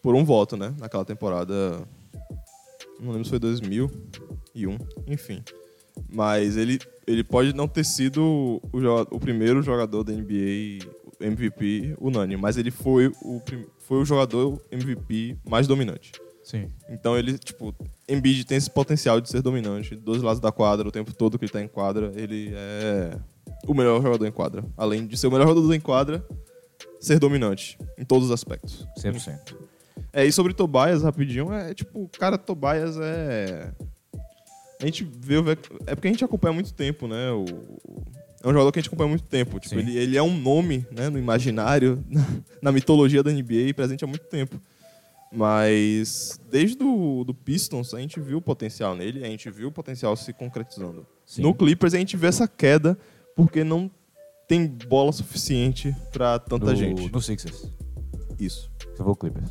por um voto, né? Naquela temporada... Não lembro se foi 2001. Enfim. Mas ele, ele pode não ter sido o, o primeiro jogador da NBA MVP unânime. Mas ele foi o, foi o jogador MVP mais dominante. Sim. Então ele, tipo, Embiid tem esse potencial de ser dominante dos lados da quadra, o tempo todo que ele tá em quadra, ele é o melhor jogador em quadra. Além de ser o melhor jogador em quadra, ser dominante em todos os aspectos. 100%. É, e sobre Tobias, rapidinho, é tipo, cara, Tobias é. A gente vê. É porque a gente acompanha há muito tempo, né? O... É um jogador que a gente acompanha há muito tempo. Tipo, ele, ele é um nome né, no imaginário, <laughs> na, na mitologia da NBA, presente há muito tempo. Mas desde o do Pistons a gente viu o potencial nele, a gente viu o potencial se concretizando. Sim. No Clippers a gente vê essa queda porque não tem bola suficiente pra tanta no, gente. No Sixers. Isso. Você falou Clippers.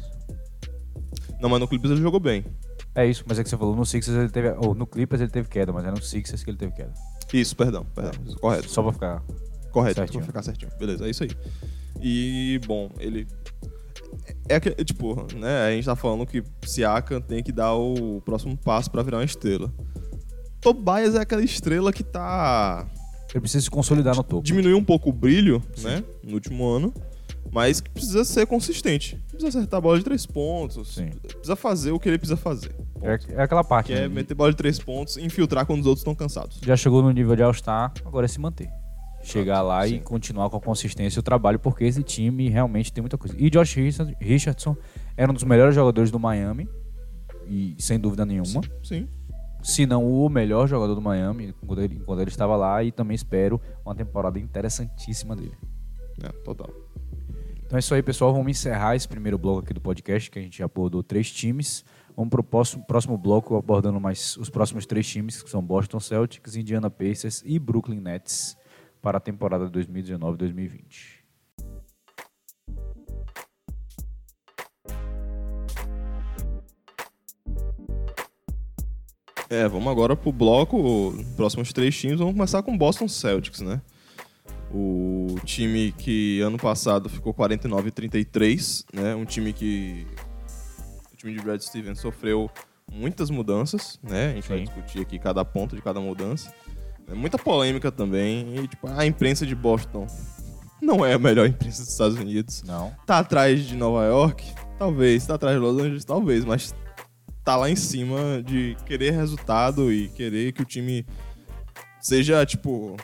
Não, mas no Clippers ele jogou bem. É isso, mas é que você falou no Sixers ele teve. Ou no Clippers ele teve queda, mas é no Sixers que ele teve queda. Isso, perdão, perdão. Isso, correto. Só pra ficar. Correto, Certinho. pra ficar certinho. Beleza, é isso aí. E, bom, ele. É que, tipo, né, a gente tá falando que Siakam tem que dar o próximo passo pra virar uma estrela. Tobias é aquela estrela que tá. Ele precisa se consolidar no topo. Diminuiu um pouco o brilho, né, no último ano, mas que precisa ser consistente. Precisa acertar a bola de três pontos. Sim. Precisa fazer o que ele precisa fazer. É, é aquela parte. Que é né? meter bola de três pontos e infiltrar quando os outros estão cansados. Já chegou no nível de All-Star, agora é se manter. Chegar lá sim. e continuar com a consistência e o trabalho, porque esse time realmente tem muita coisa. E Josh Richard- Richardson era um dos melhores jogadores do Miami, e sem dúvida nenhuma. Sim. Se não o melhor jogador do Miami, quando ele, quando ele estava lá, e também espero uma temporada interessantíssima dele. É, total. Então é isso aí, pessoal. Vamos encerrar esse primeiro bloco aqui do podcast, que a gente já abordou três times. Vamos para o próximo, próximo bloco, abordando mais os próximos três times, que são Boston Celtics, Indiana Pacers e Brooklyn Nets, para a temporada 2019-2020. É, vamos agora pro bloco, próximos três times. Vamos começar com o Boston Celtics, né? O time que ano passado ficou 49 e 33, né? Um time que o time de Brad Stevens sofreu muitas mudanças, né? A gente vai Sim. discutir aqui cada ponto de cada mudança. É muita polêmica também e tipo, a imprensa de Boston não é a melhor imprensa dos Estados Unidos. Não. Tá atrás de Nova York? Talvez. Tá atrás de Los Angeles? Talvez. Mas tá lá em cima de querer resultado e querer que o time seja, tipo,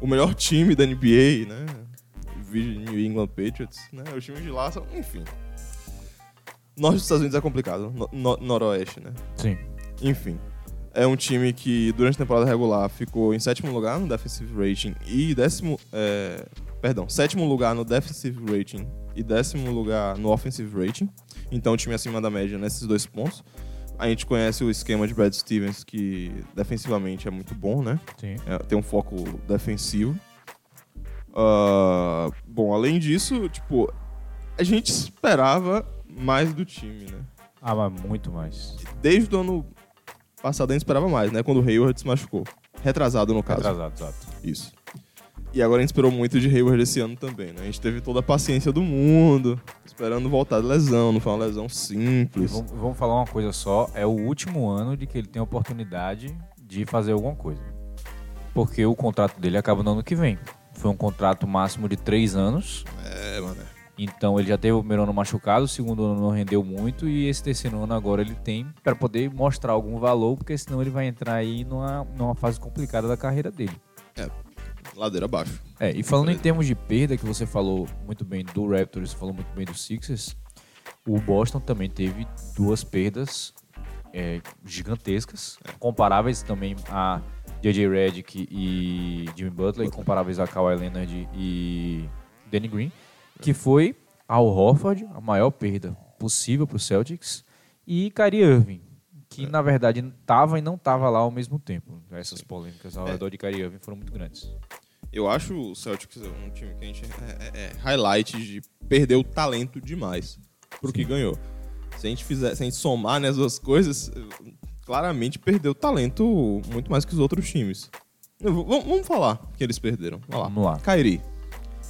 o melhor time da NBA, né? New England Patriots, né? Os times de lá são, enfim. Norte dos Estados Unidos é complicado. No- no- noroeste, né? Sim. Enfim. É um time que durante a temporada regular ficou em sétimo lugar no defensive rating e décimo. é, perdão, sétimo lugar no defensive rating e décimo lugar no offensive rating. Então, um time acima da média nesses dois pontos. A gente conhece o esquema de Brad Stevens, que defensivamente é muito bom, né? Sim. É, tem um foco defensivo. Ah, bom, além disso, tipo, a gente esperava mais do time, né? Ah, mas muito mais. Desde o ano passado a gente esperava mais, né? Quando o Hayward se machucou. Retrasado, no caso. Atrasado, exato. Isso. E agora a gente esperou muito de Hayward esse ano também, né? A gente teve toda a paciência do mundo, esperando voltar de lesão. Não foi uma lesão simples. vamos, vamos falar uma coisa só: é o último ano de que ele tem a oportunidade de fazer alguma coisa. Porque o contrato dele acaba no ano que vem. Foi um contrato máximo de três anos. É, mano. Então ele já teve o primeiro ano machucado, o segundo ano não rendeu muito e esse terceiro ano agora ele tem para poder mostrar algum valor, porque senão ele vai entrar aí numa, numa fase complicada da carreira dele. Ladeira abaixo. É, e falando em termos de perda, que você falou muito bem do Raptors, você falou muito bem do Sixers, o Boston também teve duas perdas é, gigantescas, comparáveis também a J.J. Redick e Jimmy Butler, e comparáveis a Kawhi Leonard e Danny Green, que foi Al Horford, a maior perda possível para o Celtics, e Kyrie Irving, que na verdade estava e não estava lá ao mesmo tempo. Essas polêmicas ao É. redor de Kyrie Irving foram muito grandes. Eu acho o Celtics um time que a gente é, é- é highlight de perder o talento demais pro que ganhou. Se a gente fizer, se a gente somar né, as duas coisas, claramente perdeu o talento muito mais que os outros times. Vamos vamos falar que eles perderam. Vai lá. Vamos lá. Kyrie.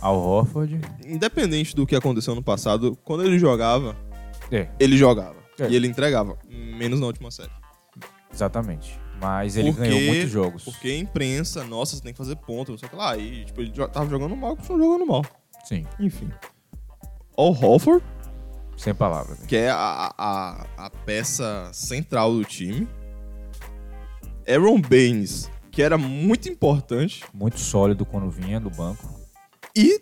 Al Horford. Independente do que aconteceu no passado, quando ele jogava, É, ele jogava. É. E ele entregava. Menos na última série. exatamente. Mas ele Porque- ganhou muitos jogos. Porque a imprensa, nossa, você tem que fazer ponto, não sei o que lá. E tipo, ele tava jogando mal, continuou jogando mal. Sim, Enfim. Al Horford, sem palavras. que é a, a, a peça central do time. Aaron Baines, que era muito importante. Muito sólido quando vinha do banco. E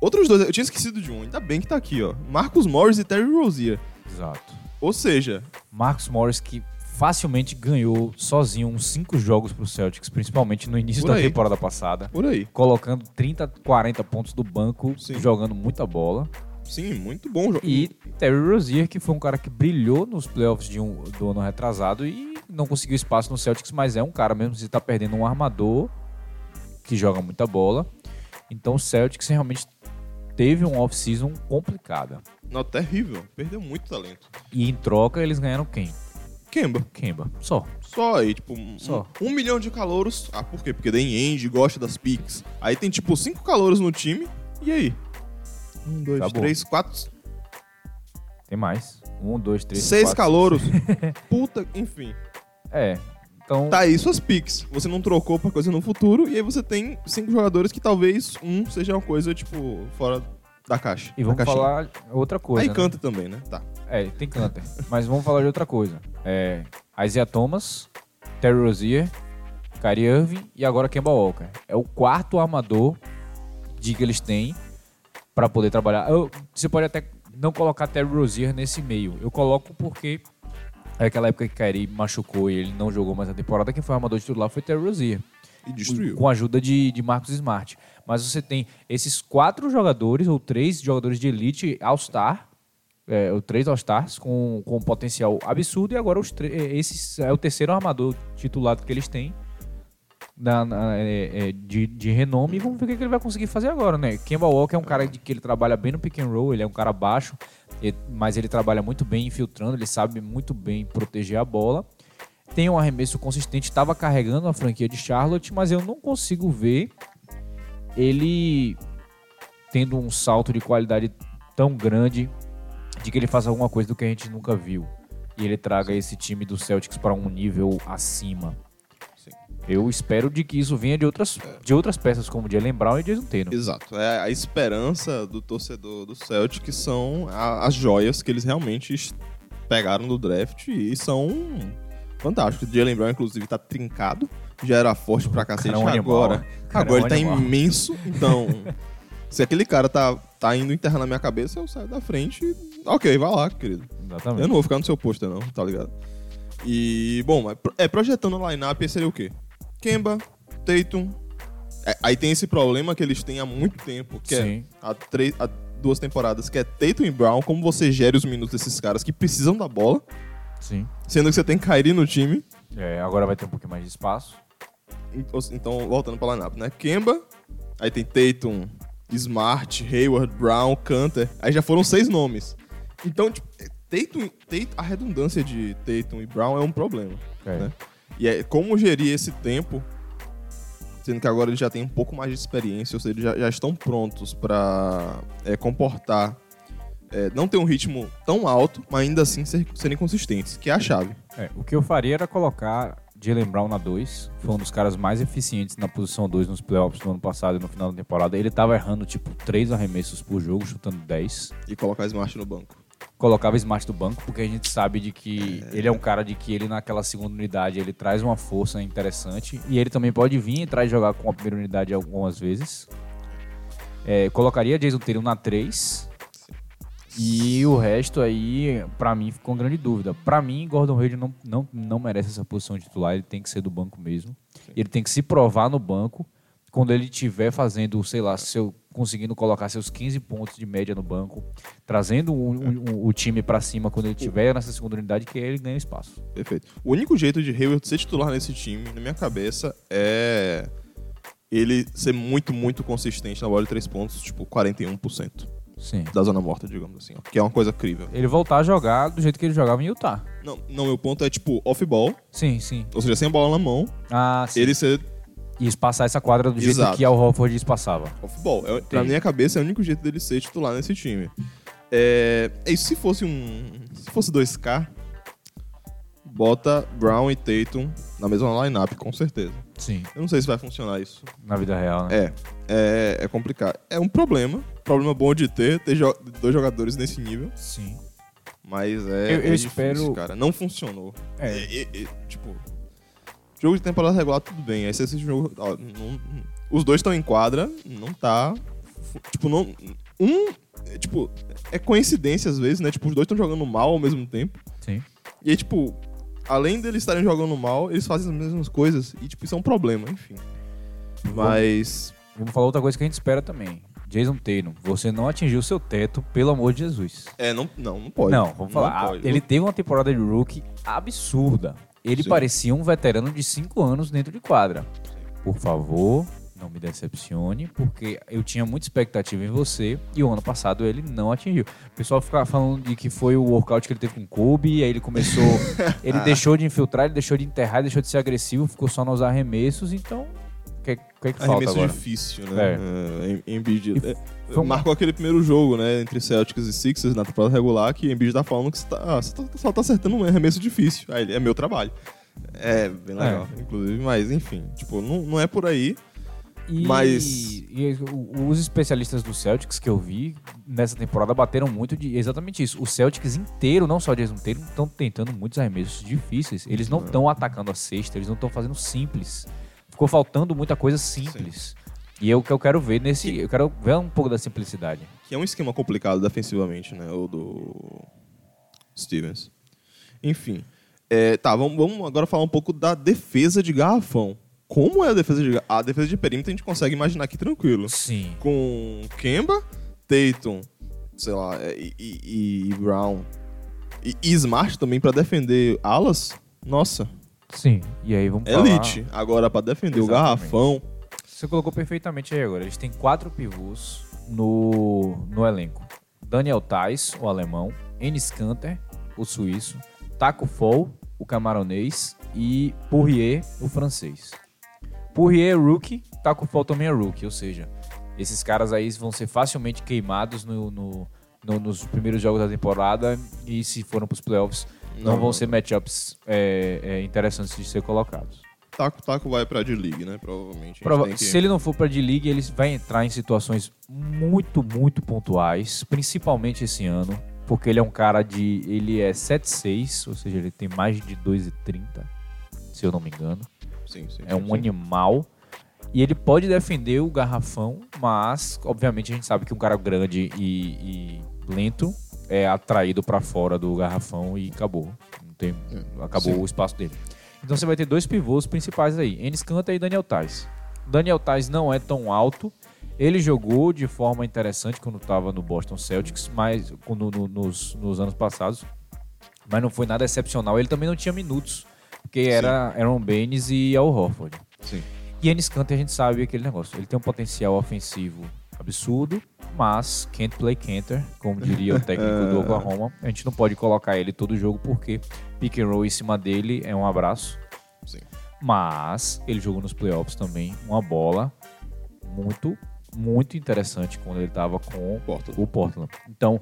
outros dois, eu tinha esquecido de um, ainda bem que tá aqui, ó. Marcus Morris e Terry Rozier. Exato. Ou seja, Marcus Morris que facilmente ganhou sozinho uns 5 jogos pro Celtics, principalmente no início Por da aí. temporada passada. por aí. Colocando 30, 40 pontos do banco, Sim. jogando muita bola. Sim, muito bom jogo. E Terry Rozier, que foi um cara que brilhou nos playoffs de um, do ano retrasado e não conseguiu espaço no Celtics, mas é um cara mesmo, você tá perdendo um armador que joga muita bola. Então o Celtics realmente teve um off-season complicada. Não, terrível. Perdeu muito talento. E em troca eles ganharam quem? Kemba. Kemba. Só. Só aí, tipo, um, Só. um milhão de calouros. Ah, por quê? Porque daí End gosta das picks. Aí tem, tipo, cinco calouros no time. E aí? Um, dois, Acabou. três, quatro, Tem mais. Um, dois, três, seis quatro, calouros. <laughs> Puta, enfim. É. Então, Tá aí suas picks. Você não trocou pra coisa no futuro. E aí você tem cinco jogadores que talvez um seja uma coisa, tipo, fora da caixa. e vamos caixinha. falar outra coisa. Aí né? canta também, né? Tá. É, tem Canter. Mas vamos falar de outra coisa. É, Isaiah Thomas, Terry Rozier, Kyrie Irving e agora Kemba Walker. É o quarto armador de que eles têm pra poder trabalhar. Eu- você pode até não colocar Terry Rozier nesse meio. Eu coloco porque é aquela época que Kyrie machucou e ele não jogou mais a temporada. Quem foi o armador titular foi Terry Rozier E destruiu. com a ajuda de, de Marcos Smart. Mas você tem esses quatro jogadores, ou três jogadores de elite All-Star, é, ou três All-Stars, com, com um potencial absurdo, e agora os é, esse é o terceiro armador titulado que eles têm na- na- é, é, de, de renome, e vamos ver o que ele vai conseguir fazer agora, né? Kemba Walker é um cara de que ele trabalha bem no pick and roll, ele é um cara baixo, mas ele trabalha muito bem infiltrando, ele sabe muito bem proteger a bola tem um arremesso consistente, estava carregando a franquia de Charlotte, mas eu não consigo ver ele tendo um salto de qualidade tão grande de que ele faça alguma coisa do que a gente nunca viu. E ele traga esse time do Celtics para um nível acima. Sim. Eu espero de que isso venha de outras, de outras peças, como Jalen Brown e Jason Tatum. Exato. É a esperança do torcedor do Celtic que são a- as joias que eles realmente pegaram do draft e são fantásticos. Jalen Brown, inclusive, tá trincado. Já era forte pra cacete. cara é um agora, cara agora é um ele tá animal. imenso. Então, se aquele cara tá, tá indo enterrar na minha cabeça, eu saio da frente. e- Ok, vai lá, querido. Exatamente. Eu não vou ficar no seu pôster, não, tá ligado? E, bom, é, projetando o line-up seria o quê? Kemba, Tatum. É, aí tem esse problema que eles têm há muito tempo, que Sim. é há, três, há duas temporadas, que é Tatum e Brown, como você gere os minutos desses caras que precisam da bola, Sim. sendo que você tem Kyrie no time. É, agora vai ter um pouquinho mais de espaço. Então, voltando pra line-up, né? Kemba, aí tem Tatum, Smart, Hayward, Brown, Canter. Aí já foram seis nomes. Então, tipo, Tatum, Tatum, a redundância de Tatum e Brown é um problema. É. né? E é como gerir esse tempo, sendo que agora eles já têm um pouco mais de experiência, ou seja, eles já, já estão prontos para comportar, é, não ter um ritmo tão alto, mas ainda assim ser- serem consistentes, que é a chave. É, o que eu faria era colocar Jalen Brown na 2. Foi um dos caras mais eficientes na posição 2 nos playoffs do ano passado e no final da temporada. Ele tava errando, tipo, 3 arremessos por jogo, chutando 10. E colocar Smart no banco. Colocava Smart do banco, porque a gente sabe de que ele é um cara de que ele naquela segunda unidade ele traz uma força interessante. E ele também pode vir entrar e jogar com a primeira unidade algumas vezes. É, colocaria Jason Tatum na 3. E o resto aí, pra mim, ficou uma grande dúvida. Pra mim, Gordon Hayward não, não, não merece essa posição de titular, ele tem que ser do banco mesmo. Ele tem que se provar no banco quando ele estiver fazendo, sei lá, seu, conseguindo colocar seus 15 pontos de média no banco, trazendo o, o- o time pra cima quando ele estiver nessa segunda unidade, que ele ganha espaço. Perfeito. O único jeito de Hayward ser titular nesse time, na minha cabeça, é ele ser muito, muito consistente na bola de três pontos, tipo 41% Sim. da zona morta, digamos assim, ó, que é uma coisa crível. Ele voltar a jogar do jeito que ele jogava em Utah. Não, não, meu ponto é tipo off-ball, Sim, sim. ou seja, sem a bola na mão, Ah, sim. ele ser E espaçar essa quadra do jeito Exato. que Al Horford espaçava. off-ball. É, na Entendi. minha cabeça é o único jeito dele ser titular nesse time. É, é isso, se fosse um. Se fosse 2K, bota Brown e Tatum na mesma lineup, com certeza. Sim. Eu não sei se vai funcionar isso. Na vida real, né? É, é, é complicado. É um problema. Problema bom de ter, ter jo- dois jogadores nesse nível. Sim. Mas é. Eu- eu é difícil, espero- cara. Não funcionou. É. E- e, tipo. Jogo de temporada regular, tudo bem. Aí se esse jogo. ó, não- os dois estão em quadra, não tá. Tipo, não. Um. é, Tipo, é coincidência às vezes, né? Tipo, os dois estão jogando mal ao mesmo tempo. Sim. E aí, tipo, além deles estarem jogando mal, eles fazem as mesmas coisas. E, tipo, isso é um problema, enfim. Mas. Vamos falar outra coisa que a gente espera também. Jason Tatum, você não atingiu seu teto, pelo amor de Jesus. É, não, não, não pode. Não, vamos falar. Ah, pode. Ele teve uma temporada de rookie absurda. Ele Sim. parecia um veterano de 5 anos dentro de quadra. Por favor, não me decepcione, porque eu tinha muita expectativa em você e o ano passado ele não atingiu. O pessoal fica falando de que foi o workout que ele teve com o Kobe, e aí ele começou. <laughs> ele deixou de infiltrar, ele deixou de enterrar, ele deixou de ser agressivo, ficou só nos arremessos, então. O que, que, é que falta Arremesso agora? difícil, né? É. Em- Embiid. É, um- Marcou aquele primeiro jogo, né? Entre Celtics e Sixers na temporada regular, que Embiid tá falando que você, tá, ah, você tá- só tá acertando um arremesso difícil. Aí ele, é meu trabalho. É, bem legal, inclusive. Mas, enfim, tipo, não, não é por aí. E, Mas- e o- os especialistas do Celtics que eu vi nessa temporada bateram muito de exatamente isso. O Celtics inteiro, não só Jason Tatum, estão tentando muitos arremessos difíceis. Eles não estão atacando a cesta, eles não estão fazendo simples. Ficou faltando muita coisa simples. E é o que eu quero ver nesse. Eu quero ver um pouco da simplicidade. Que é um esquema complicado defensivamente, né? O do Stevens. Enfim. É, tá, vamos, vamos agora falar um pouco da defesa de garrafão. Como é a defesa de A defesa de perímetro a gente consegue imaginar aqui tranquilo. Sim. Com Kemba, Tatum, sei lá, é, e, e- e Brown. E, e Smart também pra defender alas. Nossa, Sim. E aí vamos falar. elite. Agora pra defender o Exatamente. garrafão. Você colocou perfeitamente aí agora. Eles têm quatro pivôs no, no elenco. Daniel Tais, o alemão. Enes Kanter, o suíço. Taco Fall, o camaronês. E Poirier, o francês. Poirier é rookie, Taco Fall também é rookie. Ou seja, esses caras aí vão ser facilmente queimados no, no- no- nos primeiros jogos da temporada. E se forem para os playoffs, não, Não, vão ser matchups é, é, interessantes de ser colocados. Taco Taco vai pra D-League, né? Provavelmente. A Prova- que- Se ele não for pra D-League, ele vai entrar em situações muito, muito pontuais, principalmente esse ano, porque ele é um cara de. Ele é 7'6, ou seja, ele tem mais de 2,30, se eu não me engano. Sim, sim, É um animal. E ele pode defender o garrafão, mas, obviamente, a gente sabe que um cara grande e, e lento é atraído pra fora do garrafão e acabou. Não tem, acabou sim. o espaço dele. Então você vai ter dois pivôs principais aí, Enes Kanter e Daniel Tais. Daniel Tais não é tão alto. Ele jogou de forma interessante quando estava no Boston Celtics, mas quando, no- nos, nos anos passados, mas não foi nada excepcional. Ele também não tinha minutos, porque era Aaron Baines e Al Horford. Sim. E Enes Kanter a gente sabe aquele negócio. Ele tem um potencial ofensivo absurdo, mas can't play Kanter, como diria o técnico do <laughs> Oklahoma. A gente não pode colocar ele todo jogo porque pick and roll em cima dele é um abraço. Sim. Mas ele jogou nos playoffs também uma bola muito, muito interessante quando ele tava com Portland. o Portland. Então,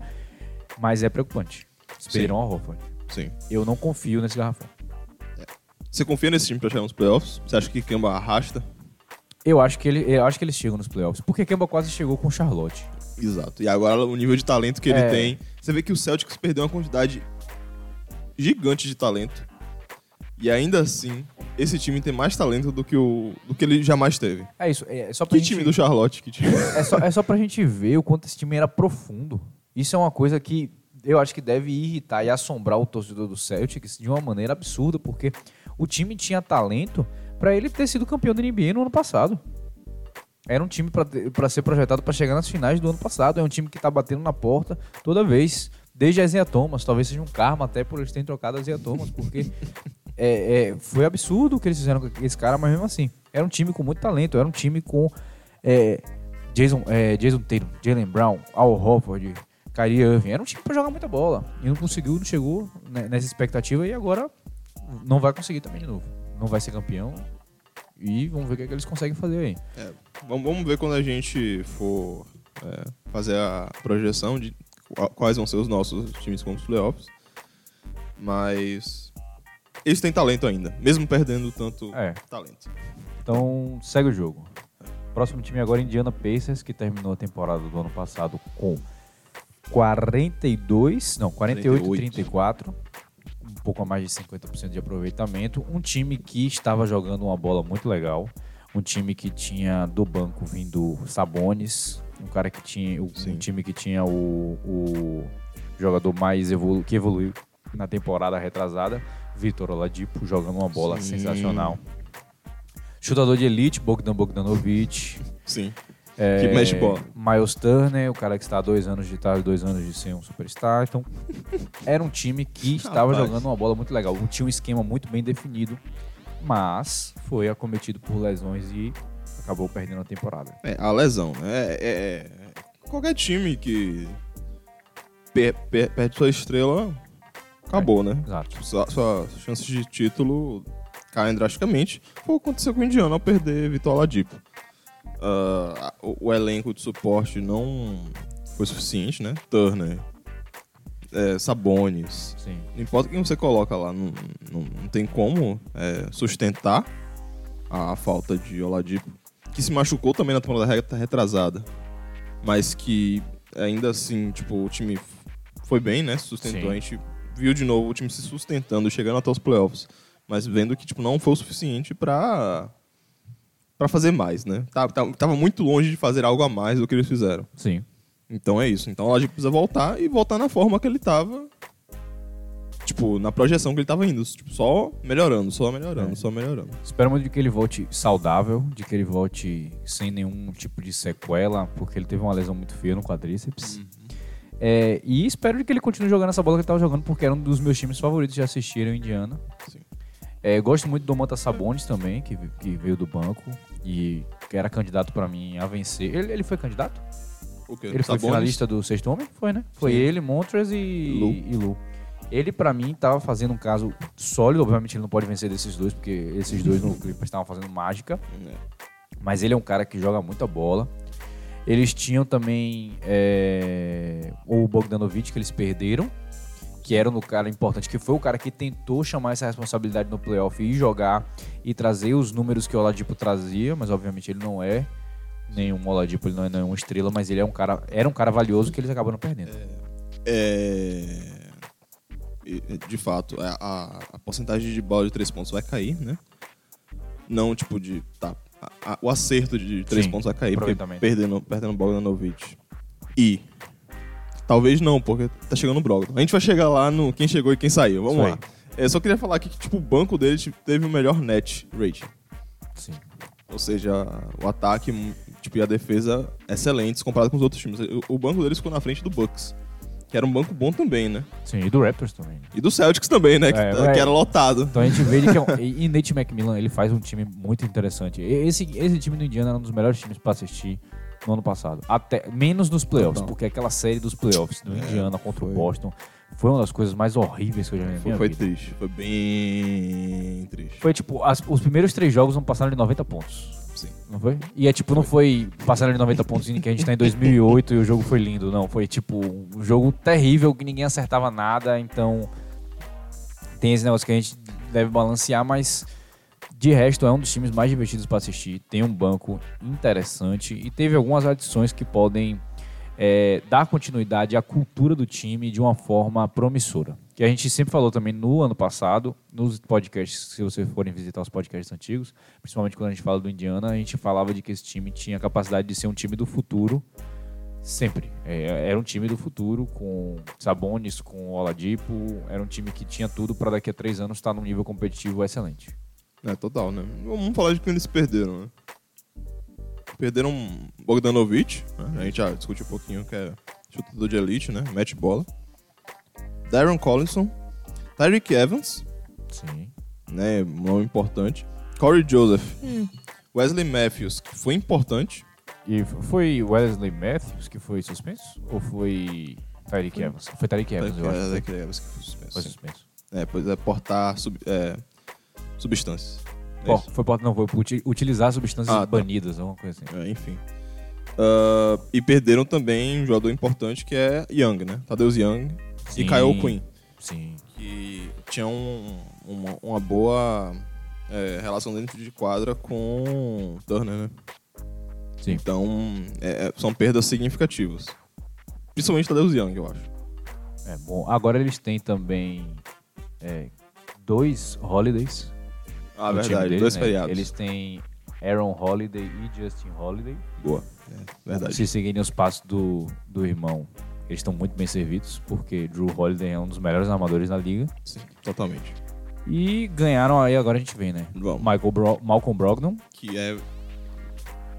mas é preocupante. Esperam a Horford. Sim. Eu não confio nesse garrafão. Você confia nesse time pra chegar nos playoffs? Você acha que Kemba arrasta? Eu acho que ele, eu acho que eles chegam nos playoffs, porque Kemba quase chegou com Charlotte. Exato. E agora o nível de talento que ele É. tem. Você vê que o Celtics perdeu uma quantidade gigante de talento. E ainda assim, esse time tem mais talento do que, o, do que ele jamais teve. É isso, é só pra Que gente, time do Charlotte? Que time? é só, é só pra gente ver o quanto esse time era profundo. Isso é uma coisa que eu acho que deve irritar e assombrar o torcedor do Celtics de uma maneira absurda, porque o time tinha talento pra ele ter sido campeão da NBA no ano passado. Era um time pra ser projetado pra chegar nas finais do ano passado. É um time que tá batendo na porta toda vez, desde a Isaiah Thomas. Talvez seja um karma até por eles terem trocado a Isaiah Thomas, porque <laughs> é, é, foi absurdo o que eles fizeram com esse cara, mas mesmo assim, era um time com muito talento. Era um time com é, Jason, é, Jason Tatum, Jalen Brown, Al Horford, Kyrie Irving. Era um time pra jogar muita bola. E não conseguiu, não chegou né, nessa expectativa e agora não vai conseguir também de novo. Não vai ser campeão. E vamos ver o que, é que eles conseguem fazer aí. É, vamos, ver quando a gente for é, fazer a projeção de qua- quais vão ser os nossos times como os playoffs. Mas eles têm talento ainda, mesmo perdendo tanto É. talento. Então, segue o jogo. Próximo time agora, Indiana Pacers, que terminou a temporada do ano passado com 42, não, 48 48. 34, um pouco a mais de 50% de aproveitamento. Um time que estava jogando uma bola muito legal, um time que tinha do banco vindo Sabonis, um cara que tinha, um Sim. time que tinha o, o jogador mais evolu que evoluiu na temporada retrasada, Vitor Oladipo, jogando uma bola Sim. sensacional. Chutador de elite, Bogdan Bogdanovic. Sim. É, Que mexe bola. Miles Turner, o cara que está há dois anos de estar dois anos de ser um superstar. Então, era um time que estava Rapaz. jogando uma bola muito legal. Tinha um esquema muito bem definido, mas foi acometido por lesões e acabou perdendo a temporada. É, a lesão, né? É, é- é- qualquer time que per- per- perde sua estrela, acabou, né? Exato. Sua, sua chances de título caem drasticamente. Foi o que aconteceu com o Indiana ao perder Vitor Oladipo. Ah, o, elenco de suporte não foi suficiente, né? Turner, é, Sabonis, Sim. não importa quem você coloca lá, não, não, não tem como é, sustentar a, falta de Oladipo, que se machucou também na temporada retrasada, mas que ainda assim, tipo, o time foi bem, né? Sustentou. Sim. A gente viu de novo o time se sustentando, chegando até os playoffs, mas vendo que tipo, não foi o suficiente pra, pra fazer mais, né? Tava, tava, tava muito longe de fazer algo a mais do que eles fizeram. Sim. Então é isso. Então o Oladipo precisa voltar e voltar na forma que ele tava. Tipo, na projeção que ele tava indo. Tipo, só melhorando, só melhorando, É. só melhorando. Espero muito que ele volte saudável, de que ele volte sem nenhum tipo de sequela, porque ele teve uma lesão muito feia no quadríceps. É, e espero que ele continue jogando essa bola que ele estava jogando, porque era um dos meus times favoritos de assistir o Indiana. Sim. É, gosto muito do Manta Sabonis também, que, que veio do banco e que era candidato para mim a vencer. Ele, ele foi candidato? O quê? Ele foi Sabonis? finalista do sexto homem? Foi, né? Foi Sim. ele, Montres e Lu. e Lu. Ele, pra mim, tava fazendo um caso sólido. Obviamente, ele não pode vencer desses dois, porque esses dois no Clippers estavam fazendo mágica. É. Mas ele é um cara que joga muita bola. Eles tinham também é, o Bogdanovic, que eles perderam. Que era no cara importante, que foi o cara que tentou chamar essa responsabilidade no playoff e jogar e trazer os números que o Oladipo trazia, mas obviamente ele não é nenhum Oladipo, ele não é nenhuma estrela, mas ele é um cara, era um cara valioso que eles acabaram perdendo. É... e, De fato, a, a, a porcentagem de bola de três pontos vai cair, né? Não, tipo, de. Tá, a- o acerto de três Sim, pontos vai cair, porque perdendo, perdendo o Bogdanovic. E. Talvez não, porque tá chegando o Brogdon. A gente vai chegar lá no quem chegou e quem saiu. Vamos Isso lá. Eu só queria falar aqui que, tipo, o banco dele teve o melhor net rating. Sim. Ou seja, o ataque tipo, e a defesa excelentes comparado com os outros times. O- banco deles ficou na frente do Bucks, que era um banco bom também, né? Sim, e do Raptors também. né? E do Celtics também, né? Que, É, que é. era lotado. Então a gente vê que é um, <laughs> e Nate McMillan, ele faz um time muito interessante. Esse, esse time do Indiana era um dos melhores times pra assistir no ano passado. Até, menos nos playoffs, Total. porque aquela série dos playoffs do Indiana contra o foi. Boston foi uma das coisas mais horríveis que eu já vi Foi, foi triste. Foi bem triste. Foi tipo, as- os primeiros três jogos não passaram de 90 pontos. Sim. Não foi? E é tipo, não foi passaram de 90 pontos em que a gente tá em 2008 e o jogo foi lindo, não. Foi tipo um jogo terrível que ninguém acertava nada, então tem esse negócio que a gente deve balancear, mas de resto é um dos times mais divertidos para assistir. Tem um banco interessante e teve algumas adições que podem é, dar continuidade à cultura do time de uma forma promissora. Que a gente sempre falou também no ano passado, nos podcasts, se vocês forem visitar os podcasts antigos, principalmente quando a gente fala do Indiana, a gente falava de que esse time tinha a capacidade de ser um time do futuro sempre. É, era um time do futuro com Sabonis, com Oladipo, era um time que tinha tudo para daqui a três anos estar num nível competitivo excelente. É, total, né? Vamos falar de quem eles perderam, né? Perderam Bogdanovic, né? A gente já discutiu um pouquinho que é chutador de elite, né? Mete bola. Darren Collinson. Tyreek Evans, Sim. né? Um nome importante. Corey Joseph. Wesley Matthews, que foi importante. E foi Wesley Matthews que foi suspenso? Ou foi Tyreek Evans? Foi Tyreek Evans, eu acho. que Tyreek Evans que foi suspenso, Foi suspenso. É, pois é, portar sub- é, substâncias. É isso. foi por- não, foi utilizar substâncias Ah, tá. banidas, alguma coisa assim. É, enfim. Ah, e perderam também um jogador importante que é Young, né? Tadeusz Young Sim. e Kyle Quinn. Sim. Que tinham um- uma, uma boa é, relação dentro de quadra com Turner, né? Sim. Então, é, é, são perdas significativas. Principalmente Tadeusz Young, eu acho. É bom. Agora eles têm também é, dois holidays. Ah, verdade. deles, dois né? feriados. Eles têm Aaron Holiday e Justin Holiday. Boa. É, verdade. Se seguirem os passos do, do irmão, eles estão muito bem servidos, porque Drew Holiday é um dos melhores armadores da liga. Sim, totalmente. E ganharam aí, agora a gente vê, né? Vamos. Michael Bro Malcolm Brogdon. que é,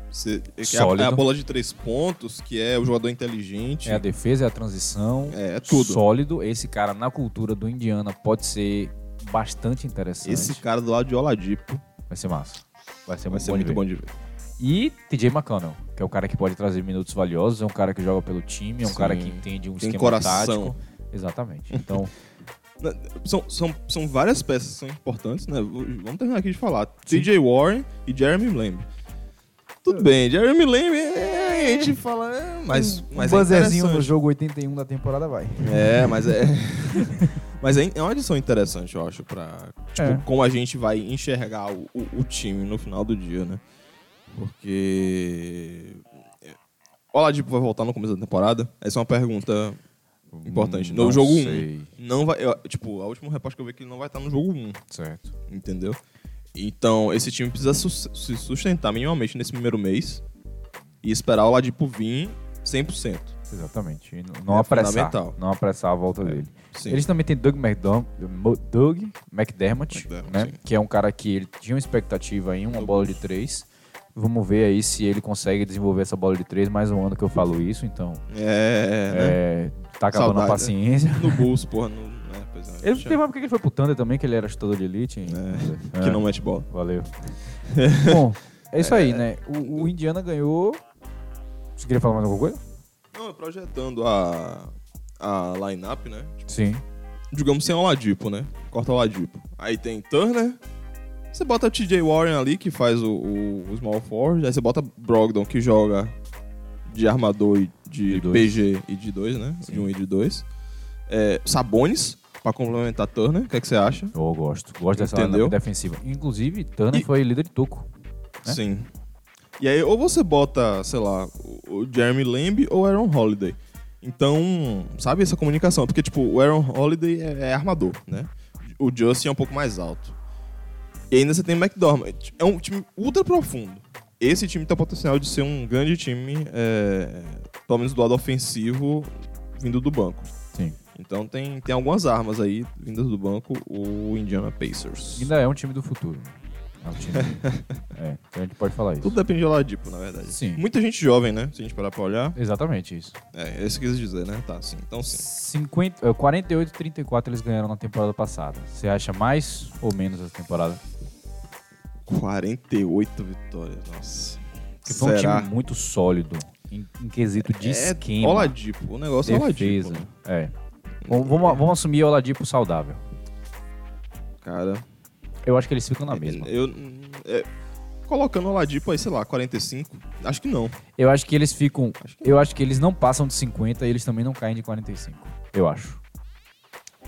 se- que é a- é a bola de três pontos, que é o jogador inteligente. É a defesa, é a transição. É, é tudo. Sólido. Esse cara na cultura do Indiana pode ser bastante interessante. Esse cara do lado de Oladipo Vai ser massa. Vai ser vai muito ser bom de muito ver. bom de ver. E TJ McConnell, que é o cara que pode trazer minutos valiosos, é um cara que joga pelo time, é um Sim. cara que entende um Tem esquema coração. tático. Exatamente. Então, <laughs> São, são, são várias peças que são importantes, né? Vamos terminar aqui de falar. TJ Warren e Jeremy Lamb. Tudo bem, Jeremy Lamb, é, a gente <laughs> fala, é, mas, mas um é buzzerzinho no jogo 81 da temporada vai. É, mas é. <laughs> mas é, é uma edição interessante, eu acho, pra. Tipo, É. como a gente vai enxergar o, o, o time no final do dia, né? Porque. O Oladipo vai voltar no começo da temporada? Essa é uma pergunta importante. No Não jogo 1. sei. Não vai. eu- tipo, a última repórter que eu vi é que ele não vai estar no jogo 1, Certo. entendeu? Então, esse time precisa sus- se sustentar minimamente nesse primeiro mês e esperar o Oladipo vir 100%. Exatamente. E não É apressar. Não apressar a volta dele. Sim. Eles também têm Doug, McDermott, Doug McDermott, McDermott, né? sim. que é um cara que ele tinha uma expectativa em uma bola de três. Vamos ver aí se ele consegue desenvolver essa bola de três. Mais um ano que eu falo isso, então É, né? é, tá acabando Saudade, a paciência. No Bulls, porra. No, né, pois é, Ele teve uma época que ele foi pro Thunder também, que ele era chutador de elite. É, É. que não mete bola. Valeu. <laughs> Bom, é isso aí, né? O, o Indiana ganhou. Você queria falar mais alguma coisa? Não, projetando a, a line-up, né? Tipo, Sim. digamos sem o Oladipo, né? Corta o Oladipo. Aí tem Turner. Você bota TJ Warren ali, que faz o, o, o small forward. Aí você bota Brogdon, que joga de armador e de, De. PG e de 2, né? Sim. De 1 um e de 2. É, Sabonis, pra complementar Turner, o que, é que você acha? Eu gosto. Gosto dessa Entendeu? defensiva. Inclusive, Turner E- foi líder de toco. Né? Sim. E aí, ou você bota, sei lá, o Jeremy Lamb ou Aaron Holiday. Então, sabe essa comunicação? Porque, tipo, o Aaron Holiday é, é armador, né? O Justin é um pouco mais alto. E ainda você tem o McDormand. É um time ultra profundo. Esse time tem o potencial de ser um grande time, é, pelo menos do lado ofensivo, vindo do banco. Sim. Então tem, tem algumas armas aí vindas do banco, o Indiana Pacers. Ainda é um time do futuro. É é, então a gente pode falar isso. Tudo depende de Oladipo, na verdade. Sim. Muita gente jovem, né? Se a gente parar pra olhar. Exatamente isso. É, é isso que eu quis dizer, né? Tá, sim. Então sim. 50, eh, 48 e 34 eles ganharam na temporada passada. Você acha mais ou menos essa temporada? 48 vitórias, nossa. Que foi um Será? time muito sólido em, em quesito de é esquema, Oladipo. O negócio é defesa. Oladipo. né? É. Vamos, vamos, vamos assumir Oladipo saudável. Cara, Eu acho que eles ficam na mesma. eu... é, colocando o Oladipo aí, sei lá, 45, acho que não. Eu acho que eles ficam. Acho que Eu acho que eles não passam de 50 e eles também não caem de 45. Eu acho.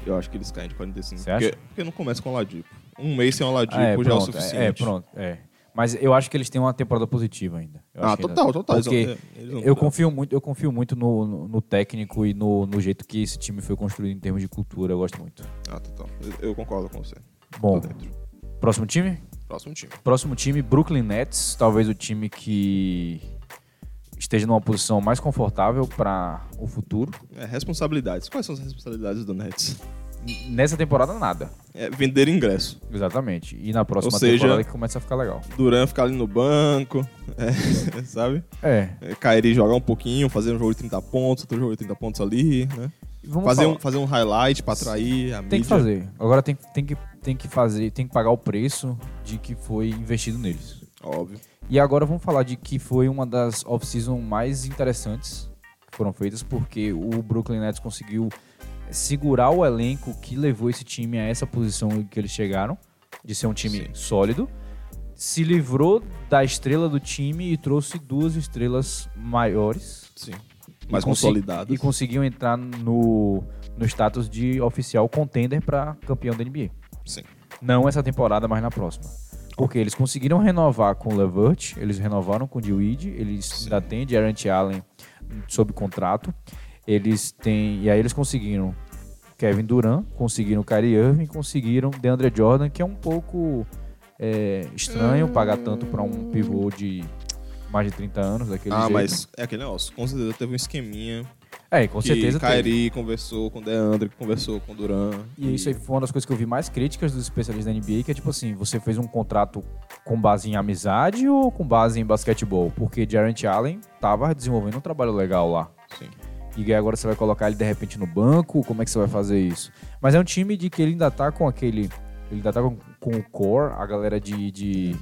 Eu acho que eles caem de 45. Você acha? Porque, porque não começa com o Oladipo. Um mês sem Oladipo Ah, é, já é o pronto, suficiente. é, é, pronto. É. Mas eu acho que eles têm uma temporada positiva ainda. Eu Ah, que ainda- total, total. Porque eles vão eu confio muito, eu confio muito no, no- no técnico e no, no jeito que esse time foi construído em termos de cultura. Eu gosto muito. Ah, total. Eu, eu concordo com você. Bom. Próximo time? Próximo time. Próximo time, Brooklyn Nets. Talvez o time que esteja numa posição mais confortável para o futuro. É, responsabilidades. Quais são as responsabilidades do Nets? Nessa temporada, nada. É vender ingresso. Exatamente. E na próxima Ou seja- temporada que começa a ficar legal. Duran ficar ali no banco, <laughs> é, sabe? É. É, Kairi jogar um pouquinho, fazer um jogo de 30 pontos, outro jogo de 30 pontos ali, né? E vamos Fazer falar- um, fazer um highlight pra atrair a Tem mídia. que fazer. Agora tem, tem, que, tem que fazer, tem que pagar o preço de que foi investido neles. Óbvio. E agora vamos falar de que foi uma das off-season mais interessantes que foram feitas, porque o Brooklyn Nets conseguiu segurar o elenco que levou esse time a essa posição em que eles chegaram, de ser um time Sim. sólido, se livrou da estrela do time e trouxe duas estrelas maiores Sim. Mais consolidados. E conseguiu entrar no, no status de oficial contender para campeão da NBA. Sim. Não essa temporada, mas na próxima. Porque eles conseguiram renovar com o Levert, eles renovaram com o Dewey, eles Sim. ainda têm Jarrett Allen sob contrato. Eles têm. E aí eles conseguiram Kevin Durant, conseguiram Kyrie Irving, conseguiram DeAndre Jordan, que é um pouco é, estranho pagar tanto para um pivô de mais de 30 anos daquele Ah, jeito. mas é aquele negócio. Com certeza teve um esqueminha. É, com que certeza teve. Kyrie conversou com o DeAndre, conversou com o Duran. E isso aí foi uma das coisas que eu vi mais críticas dos especialistas da NBA, que é tipo assim, você fez um contrato com base em amizade ou com base em basquetebol? Porque Jarrett Allen tava desenvolvendo um trabalho legal lá. Sim. E agora você vai colocar ele de repente no banco, como é que você vai fazer isso? Mas é um time de que ele ainda tá com aquele... Ele ainda tá com, com o core, a galera de, de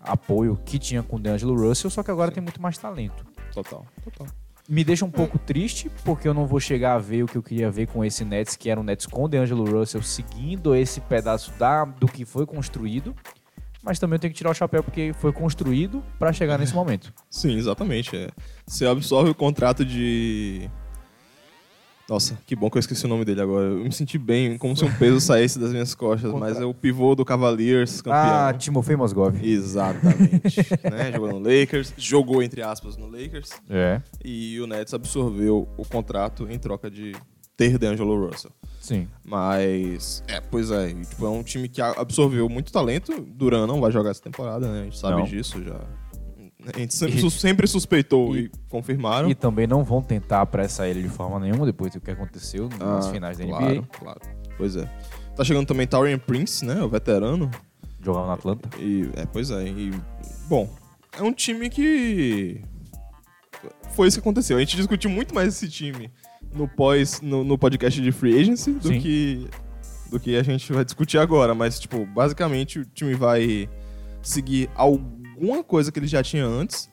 apoio que tinha com o DeAngelo Russell, só que agora Sim. tem muito mais talento. Total. Total. Me deixa um pouco triste, porque eu não vou chegar a ver o que eu queria ver com esse Nets, que era um Nets com DeAngelo Russell, seguindo esse pedaço da, do que foi construído. Mas também eu tenho que tirar o chapéu, porque foi construído para chegar nesse momento. Sim, exatamente. É. Você absorve o contrato de. Nossa, que bom que eu esqueci o nome dele agora. Eu me senti bem, como se um peso <laughs> saísse das minhas costas, mas é o pivô do Cavaliers, campeão. Ah, Timofei Mosgov. Exatamente. <laughs> né? Jogou no Lakers, jogou entre aspas no Lakers É, e o Nets absorveu o contrato em troca de ter DeAngelo Russell. sim. Mas, é, pois é, tipo, é um time que absorveu muito talento. Duran não vai jogar essa temporada, né? A gente sabe Não. disso já. A gente sempre, E- sempre suspeitou e, e- confirmaram. E também não vão tentar apressar ele de forma nenhuma, depois do que aconteceu nas Ah, finais da claro, NBA. Claro, Pois é. Tá chegando também Taurian Prince, né? O veterano. Jogava na Atlanta. E, é, pois é. E, bom, é um time que. Foi isso que aconteceu. A gente discutiu muito mais esse time no pós, no, no podcast de Free Agency do Sim. que, do que a gente vai discutir agora. Mas, tipo, basicamente o time vai seguir alguma coisa que ele já tinha antes.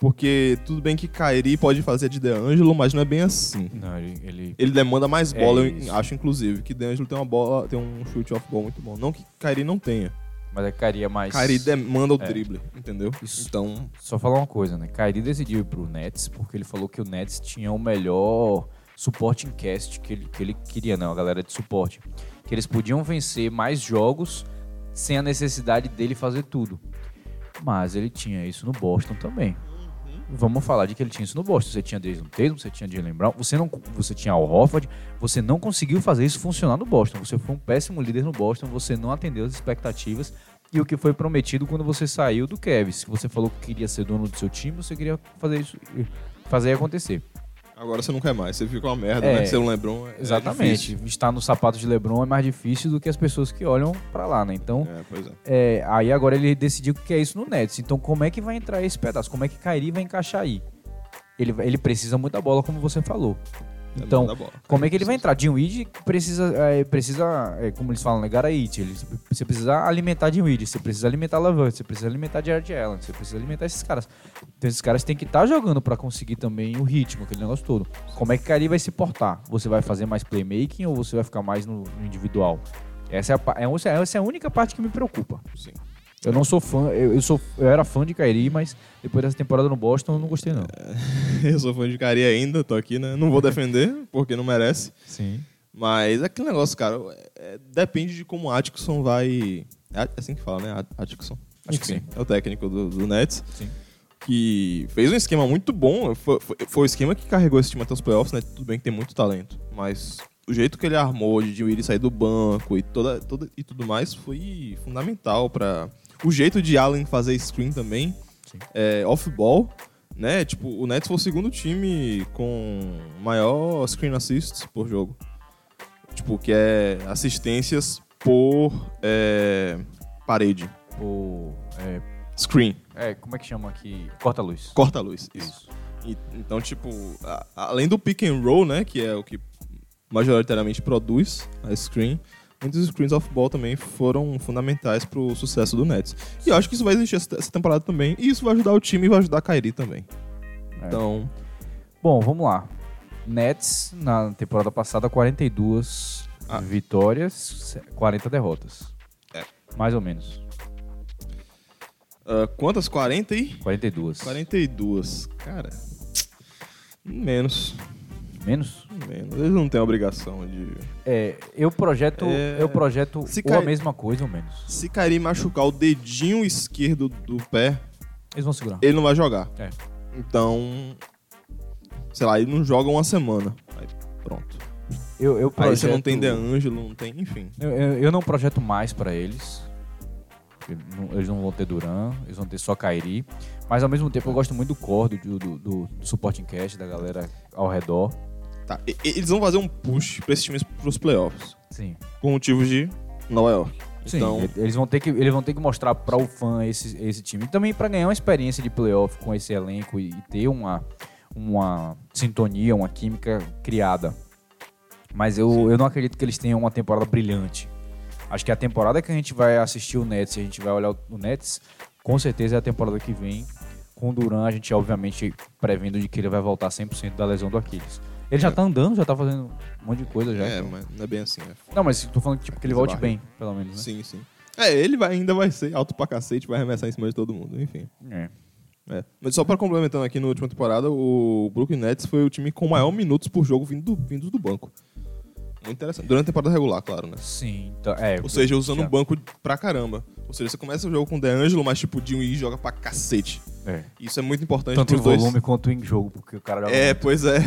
Porque tudo bem que Kairi pode fazer de DeAngelo, mas não é bem assim. Não, ele, ele- Ele demanda mais É bola, eu isso. acho, inclusive. Que DeAngelo tem uma bola, tem um chute off ball muito bom. Não que Kairi não tenha. Mas é Kyrie é mais. Kyrie demanda o É. drible, entendeu? Isso. Então, Só falar uma coisa, né? Kyrie decidiu ir pro Nets porque ele falou que o Nets tinha o melhor supporting cast que ele, que ele queria, não, a galera de suporte. Que eles podiam vencer mais jogos sem a necessidade dele fazer tudo. Mas ele tinha isso no Boston também. Vamos falar de que ele tinha isso no Boston. Você tinha Jason Tatum, você tinha Jalen Brown, você, não, você tinha Al Horford, você não conseguiu fazer isso funcionar no Boston. Você foi um péssimo líder no Boston, você não atendeu as expectativas e o que foi prometido quando você saiu do Cavs. Você falou que queria ser dono do seu time, você queria fazer isso, fazer acontecer. Agora você não quer mais, você fica uma merda, É, né? Ser um Lebron é Exatamente. difícil. Estar no sapato de LeBron é mais difícil do que as pessoas que olham pra lá, né? Então, É, pois é. é, aí agora ele decidiu que é isso no Nets. Então, como é que vai entrar esse pedaço? Como é que Kyrie vai encaixar aí? Ele, ele precisa muito da bola, como você falou. É Então, como é que ele vai entrar? Dinwiddie precisa, é, precisa é, como eles falam, né? Gotta eat. Ele, você precisa alimentar Dinwiddie, você precisa alimentar Lavante, você precisa alimentar Jared Allen, você precisa alimentar esses caras. Então esses caras têm que estar jogando pra conseguir também o ritmo, aquele negócio todo. Como é que Kyrie vai se portar? Você vai fazer mais playmaking ou você vai ficar mais no, no individual? Essa é, a, pa- é, essa é a única parte que me preocupa. Sim. Eu não sou fã, eu, eu sou, eu era fã de Kyrie, mas depois dessa temporada no Boston eu não gostei não. <laughs> Eu sou fã de Cari ainda, tô aqui, né? Não vou <laughs> defender, porque não merece. Sim. Mas é aquele negócio, cara, é- depende de como o Atkinson vai. É assim que fala, né? At- Atkinson. Acho que sim. É o técnico do, do Nets. Sim. Que fez um esquema muito bom. Foi, foi, foi o esquema que carregou esse time até os playoffs, né? Tudo bem que tem muito talento. Mas o jeito que ele armou de Willie sair do banco e, toda, toda, e tudo mais foi fundamental para O jeito de Allen fazer screen também, é, off-ball, né? Tipo, o Nets foi o segundo time com maior screen assists por jogo. Tipo, que é assistências por é, parede. O, é, Screen. é, como é que chama aqui? Corta-luz. Corta a luz. Isso. E- então, tipo, a- além do pick and roll, né? Que é o que majoritariamente produz a screen, muitos screens off-ball também foram fundamentais pro sucesso do Nets. E eu acho que isso vai existir essa temporada também. E isso vai ajudar o time e vai ajudar a Kyrie também. É. Então, Bom, vamos lá. Nets, na temporada passada, 42 Ah. vitórias, 40 derrotas. É. Mais ou menos. ah, quantas? 40 e? 42. 42. Cara, menos. Menos? Menos. Eles não têm obrigação de... É, eu projeto, É, eu projeto se ou a cai- mesma coisa ou menos. Se Kyrie machucar o dedinho esquerdo do pé, Eles vão segurar. ele não vai jogar. É. Então, sei lá, ele não joga uma semana. Aí, pronto. Eu, eu Aí você não projeto- tem DeAngelo, não tem, enfim. Eu, eu, eu não projeto mais pra eles. Eles não vão ter Duran, eles vão ter só Kairi. Mas ao mesmo tempo eu gosto muito do core, do, do, do, do supporting cast, da galera ao redor. Tá, e- eles vão fazer um push pra esses times pros playoffs. Sim. Por motivos de Nova York. Sim, Então, eles vão ter que eles vão ter que mostrar para o fã esse, esse time. E também para ganhar uma experiência de playoff com esse elenco e, e ter uma, uma sintonia, uma química criada. Mas eu, eu não acredito que eles tenham uma temporada brilhante. Acho que a temporada que a gente vai assistir o Nets, e a gente vai olhar o Nets, com certeza é a temporada que vem. Com o Duran, a gente obviamente prevendo de que ele vai voltar 100% da lesão do Aquiles. Ele já tá andando, já tá fazendo um monte de coisa já. é, então. mas não é bem assim. né? Não, mas tô falando que, tipo, que ele volte bem, pelo menos, né? Sim, sim. É, ele vai, ainda vai ser alto pra cacete, vai arremessar em cima de todo mundo, enfim. É. É. Mas só pra complementando aqui na última temporada, o Brooklyn Nets foi o time com maior minutos por jogo vindo do, vindos do banco. Muito interessante. Durante a temporada regular, claro, né? Sim, então, é. Ou seja, usando o banco pra caramba. Ou seja, você começa o jogo com o DeAngelo, mas tipo, o Dinwiddie joga pra cacete. É. Isso é muito importante Tanto em pros dois. volume quanto em jogo, porque o cara joga É, muito. pois é.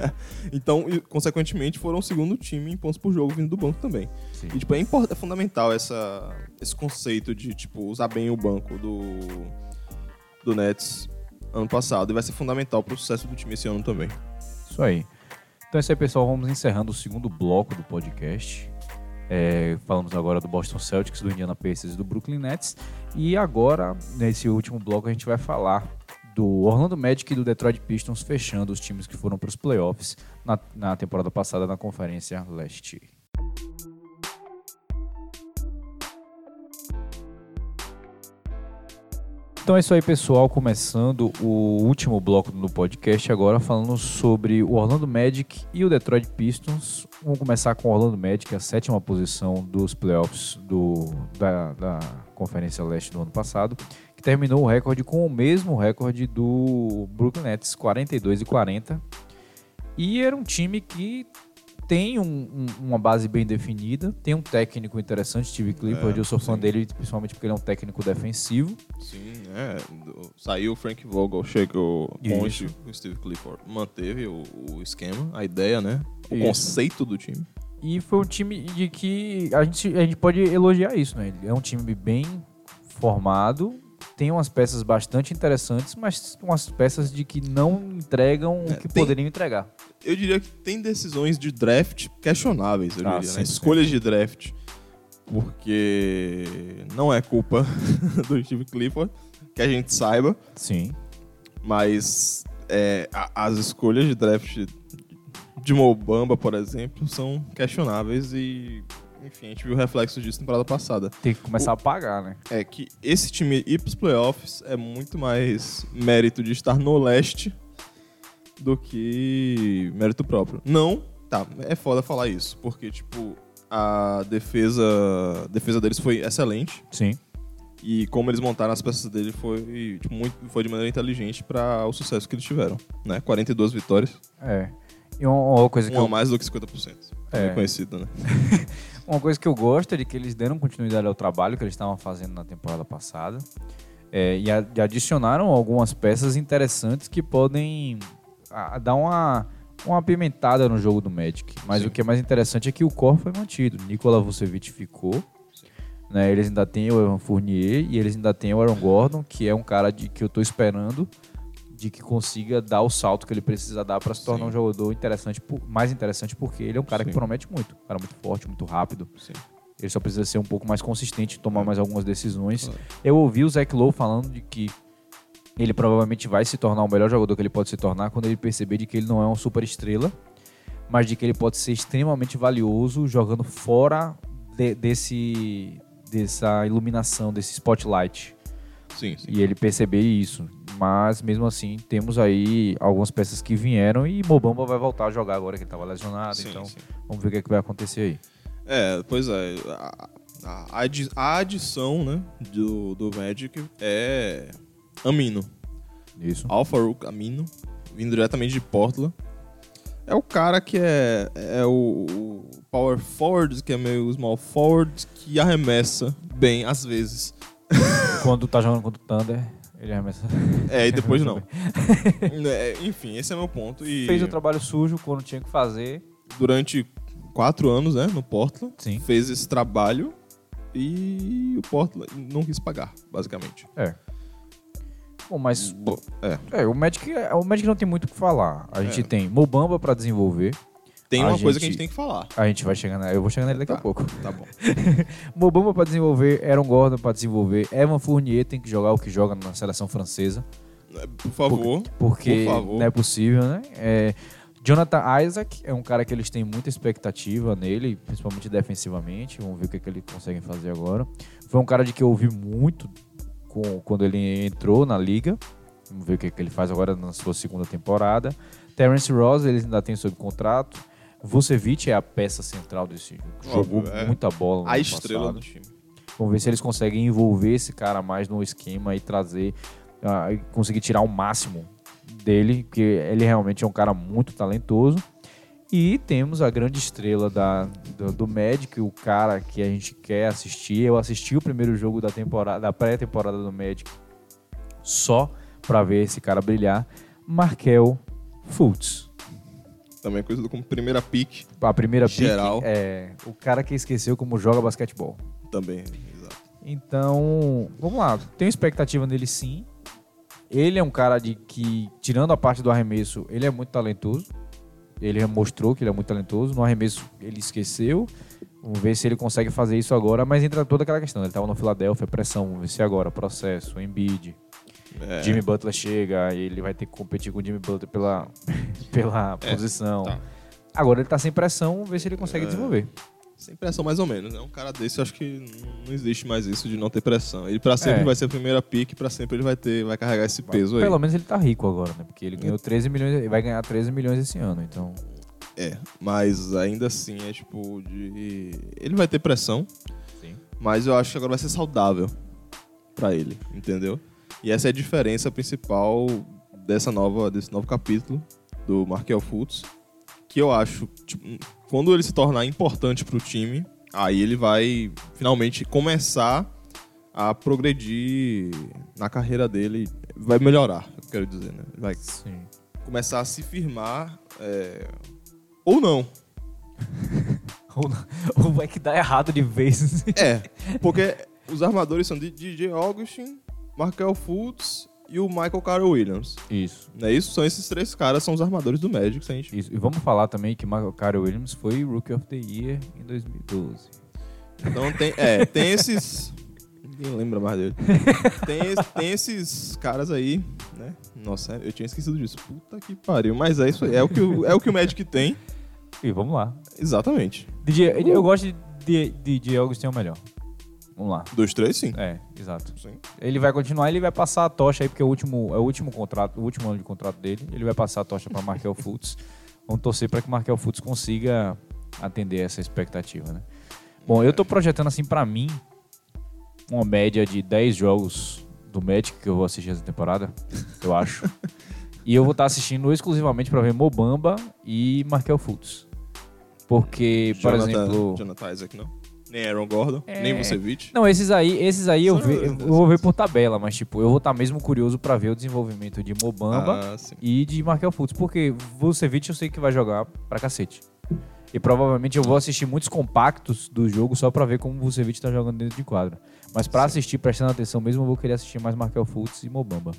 <laughs> então, e, consequentemente, foram o segundo time em pontos por jogo vindo do banco também. Sim. E, tipo, é, é fundamental essa, esse conceito de, tipo, usar bem o banco do, do Nets ano passado. E vai ser fundamental pro sucesso do time esse ano também. Isso aí. Então é isso aí, pessoal. Vamos encerrando o segundo bloco do podcast. É, falamos agora do Boston Celtics, do Indiana Pacers e do Brooklyn Nets. E agora, nesse último bloco, a gente vai falar do Orlando Magic e do Detroit Pistons, fechando os times que foram para os playoffs na, na temporada passada na Conferência Leste. Então é isso aí, pessoal. Começando o último bloco do podcast, agora falando sobre o Orlando Magic e o Detroit Pistons. Vamos começar com o Orlando Magic, a sétima posição dos playoffs do, da, da Conferência Leste do ano passado, que terminou o recorde com o mesmo recorde do Brooklyn Nets, 42 e 40. E era um time que tem um- um- uma base bem definida, tem um técnico interessante, Steve Clifford. É, eu sou fã sim. dele, principalmente porque ele é um técnico defensivo. Sim, é. Saiu o Frank Vogel, chegou Isso. o Steve Clifford manteve o, o esquema, a ideia, né? O Isso. conceito do time. E foi um time de que a gente, a gente pode elogiar isso, né? É um time bem formado, tem umas peças bastante interessantes, mas umas peças de que não entregam É, o que tem- poderiam entregar. Eu diria que tem decisões de draft questionáveis, eu Ah, diria, sim, né? sim. Escolhas de draft. Porque não é culpa <laughs> do Steve Clifford, que a gente saiba, Sim. mas é, a- as escolhas de draft de Mobamba, por exemplo, são questionáveis e, enfim, a gente viu o reflexo disso na temporada passada. Tem que começar a pagar, né? É que esse time ir pros playoffs é muito mais mérito de estar no leste do que mérito próprio. Não, tá, é foda falar isso, porque, tipo, a defesa, a defesa deles foi excelente Sim. e como eles montaram as peças dele foi, tipo, muito, foi de maneira inteligente para o sucesso que eles tiveram, né? 42 vitórias, É. E uma, coisa que uma eu, mais do que 50%. É. É. conhecido, né? <laughs> Uma coisa que eu gosto é de que eles deram continuidade ao trabalho que eles estavam fazendo na temporada passada. É, e adicionaram algumas peças interessantes que podem ah, dar uma, uma apimentada no jogo do Magic. Mas Sim. o que é mais interessante é que o core foi mantido. Nikola Vucevic ficou. Né, eles ainda têm o Evan Fournier e eles ainda têm o Aaron Gordon, que é um cara de, que eu tô esperando de que consiga dar o salto que ele precisa dar para se tornar Sim. um jogador interessante, mais interessante, porque ele é um cara que Sim. promete muito. Um cara muito forte, muito rápido. Sim. Ele só precisa ser um pouco mais consistente, tomar mais algumas decisões. Claro. Eu ouvi o Zach Lowe falando de que ele provavelmente vai se tornar o melhor jogador que ele pode se tornar quando ele perceber de que ele não é uma super estrela, mas de que ele pode ser extremamente valioso jogando fora de- desse dessa iluminação, desse spotlight. Sim, sim. E ele perceber isso. Mas mesmo assim, temos aí algumas peças que vieram e Mobamba vai voltar a jogar agora que ele estava lesionado. Sim, então sim. vamos ver o que, é que vai acontecer aí. É, pois é. A, a a adição né, do, do Magic é Amino. Isso. Alfaruk Amino, vindo diretamente de Portland. É o cara que é, é o, o power forward, que é meio small forward, que arremessa bem às vezes. <laughs> Quando tá jogando contra o Thunder, ele arremessa. É, e depois não. <laughs> É, enfim, esse é meu ponto. E Fez o trabalho sujo quando tinha que fazer. durante quatro anos, né, no Portland, Sim. fez esse trabalho e o Portland não quis pagar, basicamente. É. Bom, mas Bom, é. é, o Magic, o Magic não tem muito o que falar. A gente É. tem Mobamba pra desenvolver. Tem A uma coisa que a gente- tem que falar. A gente vai chegar, na, eu vou chegar nele daqui a Tá. pouco. Tá bom. <laughs> Mobamba pra desenvolver, Aaron Gordon pra desenvolver, Evan Fournier tem que jogar o que joga na seleção francesa, Por favor. porque Por favor. não é possível, né? É, Jonathan Isaac é um cara que eles têm muita expectativa nele, principalmente defensivamente. Vamos ver o que, que ele consegue fazer agora. Foi um cara de que eu ouvi muito com- quando ele entrou na liga. Vamos ver o que, que ele faz agora na sua segunda temporada. Terence Ross, eles ainda tem sob contrato. Vucevic é a peça central desse jogo. Jogou é. muita bola no A estrela passado. do time. Vamos ver se eles conseguem envolver esse cara mais no esquema e trazer, e conseguir tirar o máximo dele, porque ele realmente é um cara muito talentoso. E temos a grande estrela da, do, do Magic, o cara que a gente quer assistir. Eu assisti o primeiro jogo da temporada, da pré-temporada do Magic, só para ver esse cara brilhar. Markel Fultz. Também conhecido como primeira pick. A primeira pick Geral. é o cara que esqueceu como joga basquetebol. Também, exato. Então, vamos lá. Tenho expectativa nele sim. Ele é um cara de que, tirando a parte do arremesso, ele é muito talentoso. Ele mostrou que ele é muito talentoso. No arremesso, ele esqueceu. Vamos ver se ele consegue fazer isso agora. Mas entra toda aquela questão. Ele estava no Philadelphia, pressão. Vamos ver se agora, processo, Embiid. É, Jimmy Butler chega ele vai ter que competir com o Jimmy Butler pela, <laughs> pela É, posição. tá. Agora ele tá sem pressão, vamos ver se ele consegue É. desenvolver. Sem pressão, mais ou menos. né? Um cara desse, eu acho que não existe mais isso de não ter pressão. Ele pra sempre É. vai ser a primeira pick, pra sempre ele vai ter, vai carregar esse peso aí. Pelo menos ele tá rico agora, né? Porque ele ganhou 13 milhões, ele vai ganhar 13 milhões esse ano, então. É, mas ainda assim é tipo de. Ele vai ter pressão, Sim. mas eu acho que agora vai ser saudável pra ele, entendeu? E essa é a diferença principal dessa nova, desse novo capítulo do Markel Fultz, que eu acho, tipo, quando ele se tornar importante pro time, aí ele vai finalmente começar a progredir na carreira dele, vai melhorar, eu quero dizer, né? Vai Sim. começar a se firmar, é, ou não. <laughs> Ou, ou vai que dá errado de vez. É, porque os armadores são de DJ Augustin, Markel Fultz e o Michael Carter Williams. Isso. Não é isso? São esses três caras, são os armadores do Magic, se a gente... Isso. E vamos falar também que Michael Carter Williams foi Rookie of the Year em 2012. Então tem, é, tem esses... <laughs> Ninguém lembra mais dele. Tem, tem esses caras aí, né? Nossa, eu tinha esquecido disso. Puta que pariu. Mas é isso aí. É o que o, é o, que o Magic tem. E vamos lá. Exatamente. DJ, eu gosto de, de, de Augustin é o melhor. Vamos lá. Dos três, sim. É, exato. Sim. Ele vai continuar, ele vai passar a tocha aí, porque é o último, é o último contrato, o último ano de contrato dele. Ele vai passar a tocha para Markel <laughs> Fultz. Vamos torcer para que Markel Fultz consiga atender essa expectativa, né? Bom, eu tô projetando assim para mim uma média de 10 jogos do Magic que eu vou assistir essa temporada, eu acho. e eu vou estar assistindo exclusivamente para ver Mobamba e Markel Fultz. Porque, por Jonathan- exemplo, Jonathan Isaac, não. Nem Aaron Gordon, É. nem Vucevic. Não, esses aí, esses aí eu, ve- eu vou ver por tabela, mas tipo, eu vou estar mesmo curioso pra ver o desenvolvimento de Mobamba Ah, e de Markel Fultz, porque Vucevic eu sei que vai jogar pra cacete. E provavelmente eu vou assistir muitos compactos do jogo só pra ver como o Vucevic tá jogando dentro de quadra. Mas pra assistir, prestando atenção mesmo, eu vou querer assistir mais Markel Fultz e Mobamba.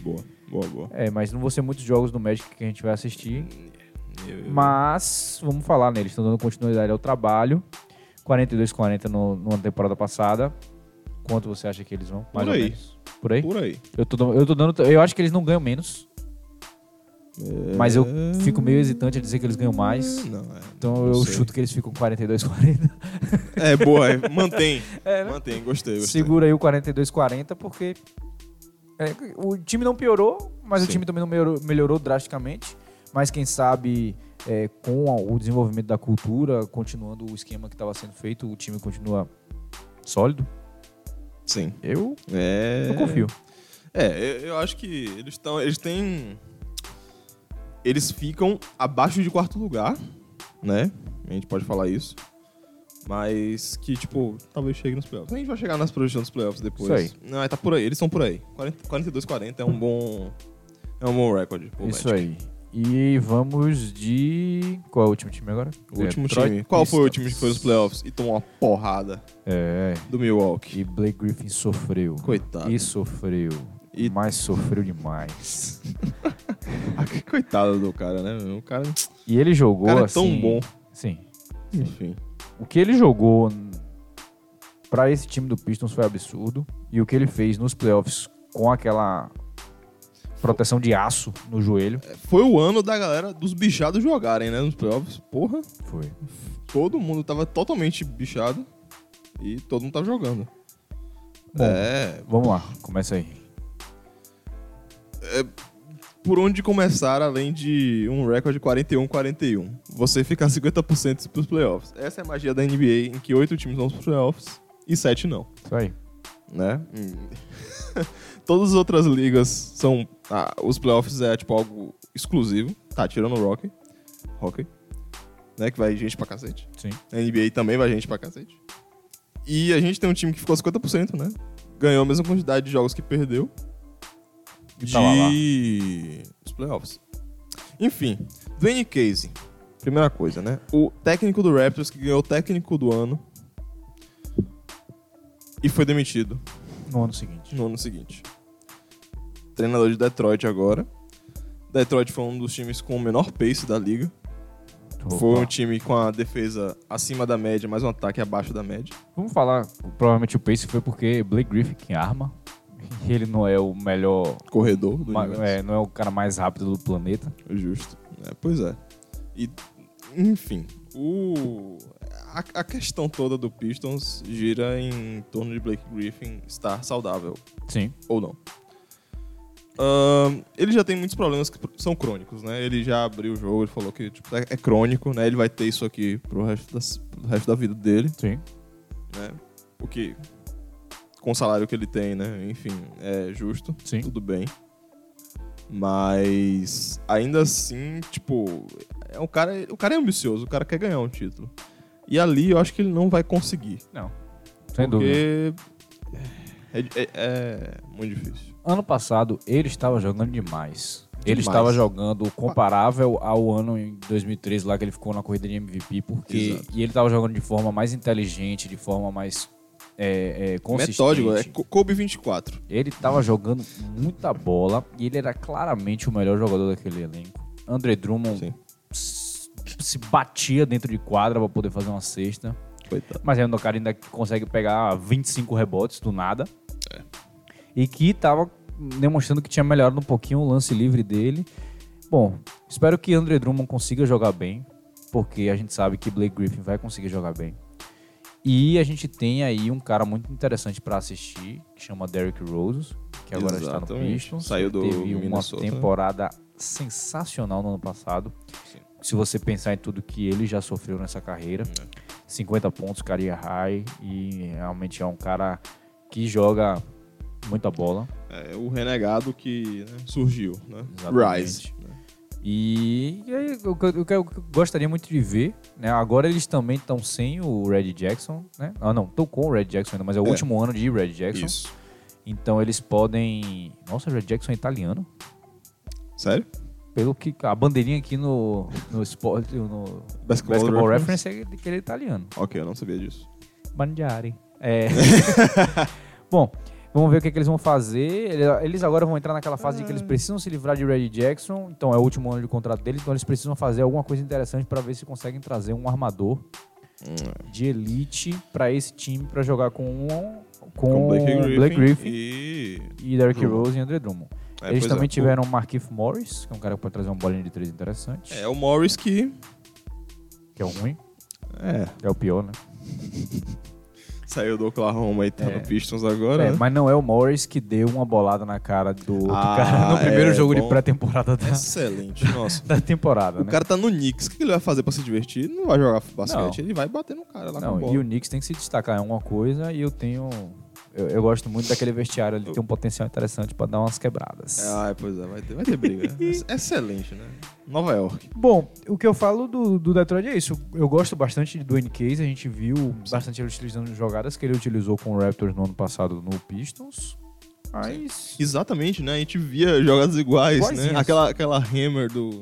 Boa, boa, boa. É, mas não vão ser muitos jogos do Magic que a gente vai assistir. Eu- eu- Mas, vamos falar, né? Eles estão dando continuidade ao trabalho. 42-40 no, numa temporada passada. Quanto você acha que eles vão? Mais Por aí. menos. Por aí? Por aí. Eu tô, eu tô dando. Eu acho que eles não ganham menos. Mas eu fico meio hesitante a dizer que eles ganham mais. Não, é. Então eu sei. chuto que eles ficam 42-40. É, boa, é. <laughs> mantém. É, né? Mantém, gostei, gostei. Segura aí o 42-40, porque é, o time não piorou, mas o Sim. time também não melhorou, melhorou drasticamente. Mas quem sabe, é, com o desenvolvimento da cultura, continuando o esquema que estava sendo feito, o time continua sólido. Sim. Eu, É... eu confio. É, eu, acho que eles estão. Eles têm. Eles ficam abaixo de quarto lugar, né? A gente pode falar isso. Mas que, tipo, talvez chegue nos playoffs. A gente vai chegar nas projeções dos playoffs depois. Isso Não, é, tá por aí. Eles estão por aí. 42-40 é um bom. É um bom recorde. Isso Magic. aí. E vamos de. Qual é o último time agora? O último Detroit time. Qual foi o time que foi nos playoffs e tomou uma porrada É. do Milwaukee? E Blake Griffin sofreu. Coitado. E sofreu. E- Mas sofreu demais. <laughs> Ah, coitado do cara, né? O cara, E ele o jogou cara é assim. tão bom. Sim. Enfim. O que ele jogou pra esse time do Pistons foi absurdo. E o que ele fez nos playoffs com aquela proteção de aço no joelho Foi o ano da galera dos bichados jogarem, né? Nos playoffs. Porra, foi. todo mundo tava totalmente bichado e todo mundo tava jogando. Bom. É, Vamos lá, começa aí. por onde começar além de um recorde 41-41? Você ficar 50% pros playoffs. Essa é a magia da NBA, em que oito times vão pros playoffs e sete não, Isso aí. Né? <laughs> Todas as outras ligas são... ah, os playoffs é tipo algo exclusivo. Tá, tirando o Rocky. Hockey. Né, que vai gente pra cacete. Sim. Na NBA também vai gente pra cacete. E a gente tem um time que ficou 50%, né? Ganhou a mesma quantidade de jogos que perdeu. E tá lá, lá. de os playoffs. Enfim, Dwayne Casey. Primeira coisa, né? O técnico do Raptors que ganhou o técnico do ano e foi demitido No ano seguinte. no ano seguinte. Treinador de Detroit agora. Detroit foi um dos times com o menor pace da liga. Foi Opa. um time com a defesa acima da média, mas um ataque abaixo da média. Vamos falar, provavelmente o pace foi porque Blake Griffin que arma. Ele não é o melhor, Corredor do ma- é, não é o cara mais rápido do planeta. Justo. É, pois é. E, enfim, o, a, a questão toda do Pistons gira em torno de Blake Griffin estar saudável Sim. ou não. Ele já tem muitos problemas que são crônicos, né? Ele já abriu o jogo, ele falou que tipo, é, é crônico, né? Ele vai ter isso aqui pro resto, das, pro resto da vida dele, Sim. né? O que, com o salário que ele tem, né? Enfim, é justo, Sim. tudo bem. Mas, ainda assim, tipo, é um cara, o cara é ambicioso, o cara quer ganhar um título. E ali eu acho que ele não vai conseguir. Não. Sem dúvida. Porque é, é- é muito difícil. Ano passado, ele estava jogando demais. Ele Demais. estava jogando comparável ao ano em 2013, lá que ele ficou na corrida de MVP, porque Exato. e ele estava jogando de forma mais inteligente, de forma mais é, é, consistente. Metódico, é Kobe 24. Ele estava jogando muita bola e ele era claramente o melhor jogador daquele elenco. André Drummond Sim. S- se batia dentro de quadra para poder fazer uma cesta. Coitado. Mas é um cara ainda que consegue pegar 25 rebotes do nada. É. E que tava demonstrando que tinha melhorado um pouquinho o lance livre dele. Bom, espero que André Drummond consiga jogar bem, porque a gente sabe que Blake Griffin vai conseguir jogar bem. E a gente tem aí um cara muito interessante para assistir, que chama Derrick Rose, que agora está no Exatamente. Pistons. Saiu do Teve uma Minnesota. temporada sensacional no ano passado. Sim. Se você pensar em tudo que ele já sofreu nessa carreira. É. 50 pontos, career high, e realmente é um cara que joga muita bola. É o renegado que né, surgiu, né? Exatamente. Rise. né? E, e aí, o que eu, que eu gostaria muito de ver, né? Agora eles também estão sem o Red Jackson, né? Ah, não, estão com o Red Jackson ainda, mas é o É. último ano de Red Jackson. Isso. Então eles podem. Nossa, Red Jackson é italiano. Sério? Pelo que a bandeirinha aqui no, no esporte, no Basketball, Basketball Reference? Reference é que ele é italiano. Ok, eu não sabia disso. Mangiare. É. <laughs> Bom, vamos ver o que, que eles vão fazer. Ele- Eles agora vão entrar naquela fase de que eles precisam se livrar de Reggie Jackson. Então é o último ano de contrato deles. Então eles precisam fazer alguma coisa interessante para ver se conseguem trazer um armador de elite para esse time para jogar com um, com, Com Blake Griffin, Blake Griffin e... e Derrick. Rose e Andre Drummond. É, eles também é. tiveram o Markif Morris, que é um cara que pode trazer uma bolinha de três interessante, É o Morris que... que é o ruim, É, é o pior, né? saiu do Oklahoma e tá É. no Pistons agora. É, né? mas não é o Morris que deu uma bolada na cara do outro Ah, cara no primeiro é, jogo de bom. pré-temporada da, Excelente, nossa. <laughs> da temporada, O né? cara tá no Knicks, o que ele vai fazer pra se divertir? Não vai jogar basquete, Não. ele vai bater no cara lá com a Não, bola. e o Knicks tem que se destacar em alguma coisa e eu tenho... Eu, eu gosto muito daquele vestiário, ele tem um potencial interessante pra dar umas quebradas. Ah, pois é, vai ter, vai ter briga. <laughs> Ex- Excelente, né? Nova York. Bom, o que eu falo do, do Detroit é isso. Eu gosto bastante do Dwayne Case. A gente viu bastante ele utilizando jogadas que ele utilizou com o Raptors no ano passado no Pistons. Mas. Exatamente, né? A gente via jogadas iguais, né? Aquela, aquela hammer do,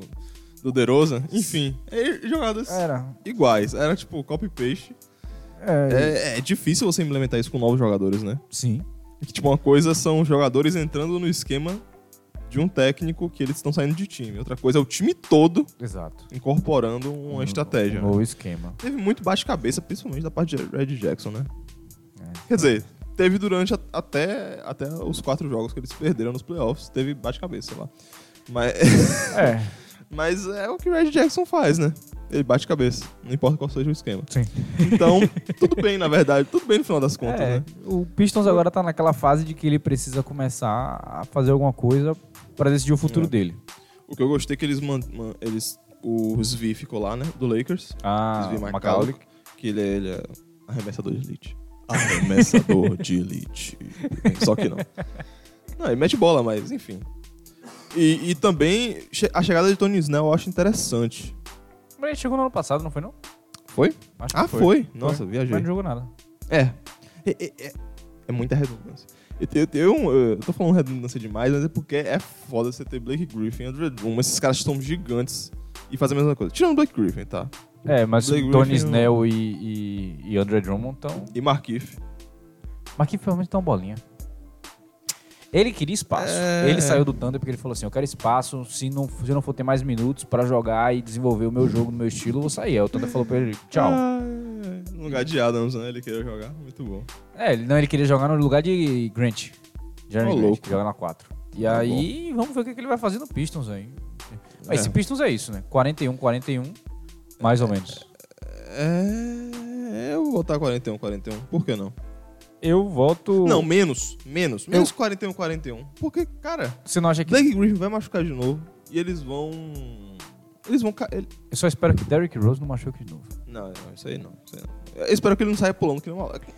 do DeRozan. Enfim, é, jogadas Era. iguais. Era tipo copy-paste. É, É, é difícil você implementar isso com novos jogadores, né? Sim. Que, tipo, uma coisa são jogadores entrando no esquema de um técnico que eles estão saindo de time. Outra coisa é o time todo Exato. incorporando uma estratégia. Um né? esquema. Teve muito bate-cabeça, principalmente da parte de Red Jackson, né? É. Quer dizer, teve durante a- até, até os quatro jogos que eles perderam nos playoffs, teve bate-cabeça lá. Mas, É, <laughs> mas é o que o Red Jackson faz, né? Ele bate cabeça, não importa qual seja o esquema. sim. Então, <laughs> tudo bem, na verdade, tudo bem no final das contas, É, né? o Pistons agora tá naquela fase de que ele precisa começar a fazer alguma coisa pra decidir o futuro É. dele. O que eu gostei é que eles, man, man- eles o Svi ficou lá, né? Do Lakers. Ah, Svi Macaulay, que ele, é- ele é arremessador de elite. Arremessador de elite. <laughs> Só que não. Não, ele mete bola, mas enfim. E, e também a chegada de Tony Snell eu acho interessante. Mas ele chegou no ano passado, não foi não? Foi? Acho que Ah, foi. Nossa, viajei. Mas não jogou nada. É. É, é, é- é muita redundância. Eu, eu, tenho um- eu tô falando redundância demais, mas é porque é foda você ter Blake Griffin e Andrew Drummond. Esses caras são gigantes e fazem a mesma coisa. Tirando Blake Griffin, tá? É, mas Blake o Tony Griffin, Snell e, e, e André Drummond estão... E Markif. Que realmente estão bolinha. Ele queria espaço. É. Ele saiu do Thunder porque ele falou assim: Eu quero espaço. Se não, se não for ter mais minutos pra jogar e desenvolver o meu jogo no meu estilo, eu vou sair. Aí o Thunder falou pra ele: Tchau. Ah, no lugar de Adams, né? Ele queria jogar. Muito bom. É, ele, não, ele queria jogar no lugar de Grant. Jeremy Ô, Grant, louco. que joga na 4. E Tá aí, vamos ver o que, que ele vai fazer no Pistons aí. Mas É. Esse Pistons é isso, né? 41, 41, mais ou menos. É. Eu vou botar 41, 41. Por que não? Eu voto. Não, menos. Menos. Menos 41, 41. Porque, cara, Você não acha que. Blake Griffin vai machucar de novo. E eles vão. Eles vão. ca- ele- Eu só espero que Derrick Rose não machuque de novo. Não, não, isso aí não. Isso aí não. Eu espero que ele não saia pulando que nem um moleque.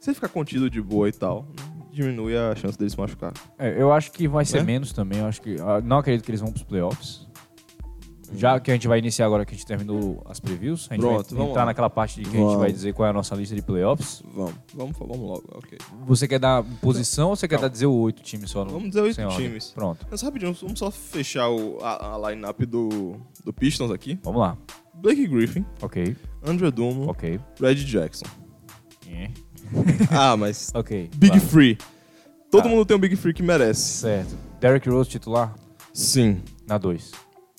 Se ele ficar contido de boa e tal, diminui a chance dele se machucar. É, eu acho que vai ser É? menos também. Eu acho que. ah, Não acredito que eles vão pros playoffs. Já que a gente vai iniciar agora que a gente terminou as previews, a gente Pronto, vai vamos entrar lá. naquela parte de que a gente Vamos. vai dizer qual é a nossa lista de playoffs. Vamos, vamos, vamos logo, ok. Você quer dar posição ou você quer dar dizer oito times só? No, Vamos dizer oito ordem? times. Pronto, Mas rapidinho, vamos só fechar o, a, a line-up do, do Pistons aqui. vamos lá. Blake Griffin, Ok, Andrew Drummond, ok. Red Jackson. É. <laughs> Ah, mas <laughs> Ok. Big. Free. Todo Tá. mundo tem um Big Free que merece. Certo. Derrick Rose titular Sim. na 2.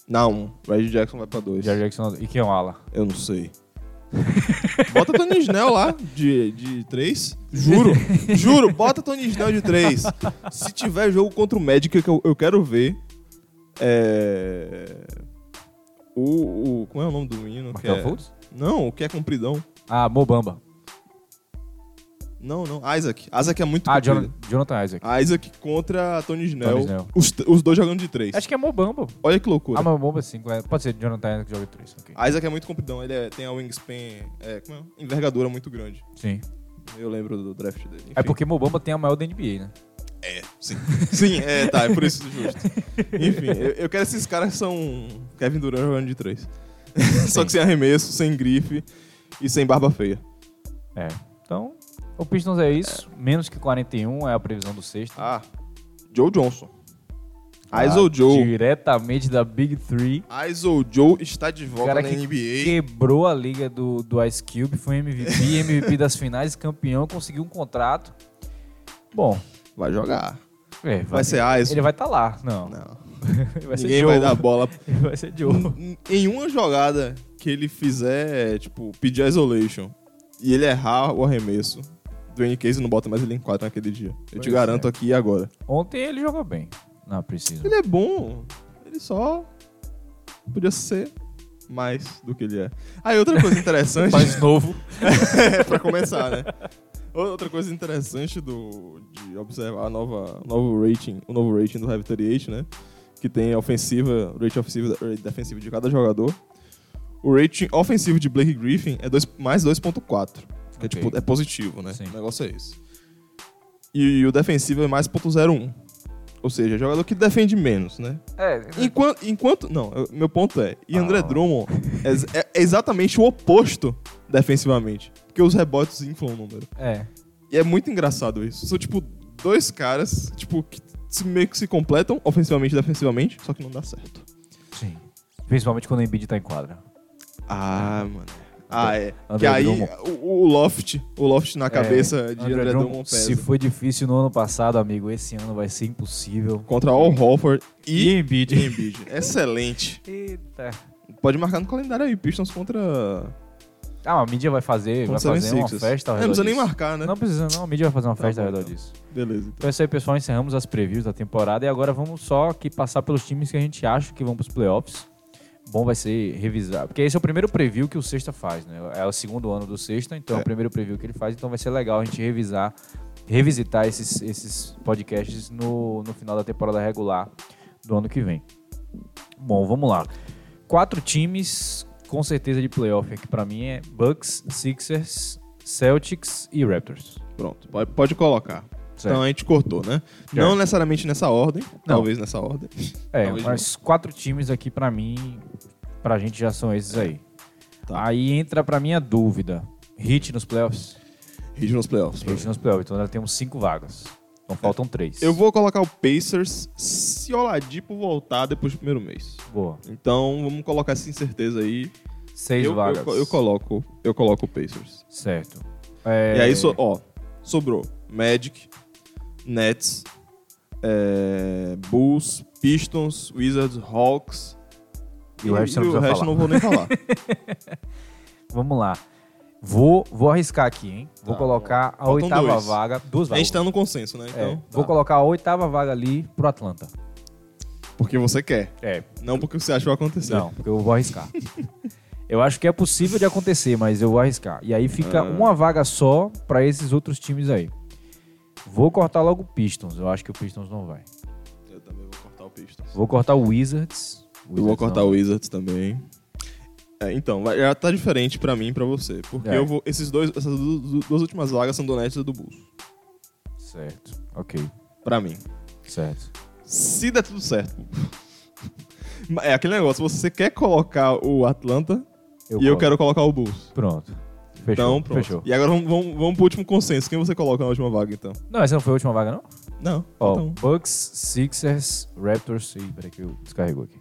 Não, Red Jackson vai pra dois. Jerry Jackson na- e quem é o ala? Eu não sei. <laughs> bota Tony Snell lá, de, de três. Juro, <laughs> juro, bota Tony Snell de três. Se tiver jogo contra o Magic, que eu, eu quero ver. É. O, o. Como é o nome do menino? Markel é... Fultz? Não, o que é compridão. Ah, Mobamba. Não, não. Isaac. Isaac é muito Ah. Jonathan, Isaac. Isaac contra Tony Snell. Tony Snell. Os, os dois jogando de três. Acho que é Mobamba. Olha que loucura. Ah, mas Mobamba é 5. Pode ser Jonathan Isaac que joga 3. Ok. Isaac é muito compridão. Ele é- tem a wingspan. É, como é? Envergadura muito grande. Sim. Eu lembro do draft dele. É Enfim. porque Mobamba tem a maior da NBA, né? Sim. <laughs> Sim, é, tá, é por isso justo. Enfim, eu, eu quero esses caras que são Kevin Durant jogando de três. <laughs> Só que sem arremesso, sem grife e sem barba feia. É. O Pistons é isso. Menos que 41 é a previsão do sexto. Ah, Joe Johnson. Ah, ISO Joe. Diretamente da Big Three. ISO Joe está de volta cara na que NBA. quebrou a liga do, do Ice Cube, foi MVP, <laughs> MVP das finais, campeão, conseguiu um contrato. Bom, Vai jogar. é, Vai ser ISO. Ele vai estar lá. Não. Não. <laughs> Vai ser Ninguém Joe. vai dar bola. <laughs> Ele vai ser Joe. Em- Em uma jogada que ele fizer, tipo, pedir isolation e ele errar o arremesso, Dwayne Casey não bota mais ele em quadra naquele dia. Eu te Pois garanto é. aqui e agora. Ontem ele jogou bem. Não, precisa. Ele é bom. Ele só podia ser mais do que ele é. Aí outra coisa interessante, <laughs> Mais novo. é <laughs> pra começar, né? Outra coisa interessante do, de observar a nova, o novo rating, o novo rating do Heavy 38, né? Que tem a ofensiva, rating ofensivo e defensivo de cada jogador. O rating ofensivo de Blake Griffin é dois, mais 2.4. Que Ok. é, tipo, é positivo, né? Sim. O negócio é esse. E, o defensivo é mais 0.01. Ou seja, é jogador que defende menos, né? É, Enquanto. enquanto não, eu- meu ponto é. E André Ah. Drummond <laughs> é, ex- é exatamente o oposto defensivamente. Porque os rebotes inflam o número. é. E é muito engraçado isso. São, tipo, dois caras, tipo, que meio que se completam ofensivamente e defensivamente, só que não dá certo. Sim. Principalmente quando o Embiid tá em quadra. Ah, mano. Ah, é. André que aí o, o Loft, o Loft na cabeça de André André, Drummond, Drummond. Se foi difícil no ano passado, amigo, esse ano vai ser impossível. Contra Al Holford E e, Embiid. e Embiid. Excelente. Eita. Pode marcar no calendário aí, Pistons contra... Ah, a mídia vai fazer, vai fazer uma 76ers. festa ao É, não redor precisa nem disso. marcar, né? Não precisa não, a mídia vai fazer uma Tá festa ao bom, redor então. disso. Beleza. Então. Então é isso aí, pessoal. Encerramos as previews da temporada e agora vamos só aqui passar pelos times que a gente acha que vão pros playoffs. Bom vai ser revisar. Porque esse é o primeiro preview que o Sexta faz, né? É o segundo ano do Sexta, então é, É. o primeiro preview que ele faz. Então vai ser legal a gente revisar, revisitar esses, esses podcasts no, no final da temporada regular do ano que vem. Bom, vamos lá. Quatro times com certeza de playoff aqui pra mim é Bucks, Sixers, Celtics e Raptors. Pronto, pode, pode colocar. Certo. Então a gente cortou, né? Não necessariamente nessa ordem, Não. talvez nessa ordem. É, Talvez mas quatro times aqui pra mim, pra gente já são esses aí. Tá. Aí entra pra mim a dúvida. Hit nos playoffs? Hit nos playoffs. Hit nos playoffs. Então nós temos cinco vagas. Então faltam três. Eu vou colocar o Pacers se o Oladipo voltar depois do primeiro mês. Boa. Então vamos colocar essa incerteza aí. Seis eu, vagas. eu, eu coloco, eu coloco o Pacers. Certo. É, E aí, so- ó, sobrou Magic, Nets, é, Bulls, Pistons, Wizards, Hawks. E o resto você não o resto falar. não vou nem falar. <laughs> Vamos lá. Vou, vou arriscar aqui, hein? Vou Tá, colocar a Faltam oitava dois. vaga. Duas A vagas. gente tá no consenso, né? É, Então, Vou tá. colocar a oitava vaga ali pro Atlanta. Porque você quer. É. Não porque você acha que vai acontecer. Não, porque eu vou arriscar. <laughs> eu acho que é possível de acontecer, mas eu vou arriscar. E aí fica Ah. uma vaga só pra esses outros times aí. Vou cortar logo o Pistons. Eu acho que o Pistons não vai. Eu também vou cortar o Pistons. Vou cortar o Wizards. Eu vou cortar o Wizards também. É, então, vai- já tá diferente pra mim e pra você. Porque É. eu vou. Esses dois, essas du- du- duas últimas vagas são do Nets e do Bulls. Certo. Ok. Pra mim. Certo. Se der tudo certo. É aquele negócio, você quer colocar o Atlanta e eu quero colocar o Bulls. Pronto. Fechou. Então, pronto. Fechou. E agora vamos, vamos, vamos pro último consenso. Quem você coloca na última vaga, então? Não, essa não foi a última vaga, não? Não. Ó, então. Bucks, Sixers, Raptors. Ih, peraí que eu descarregou aqui.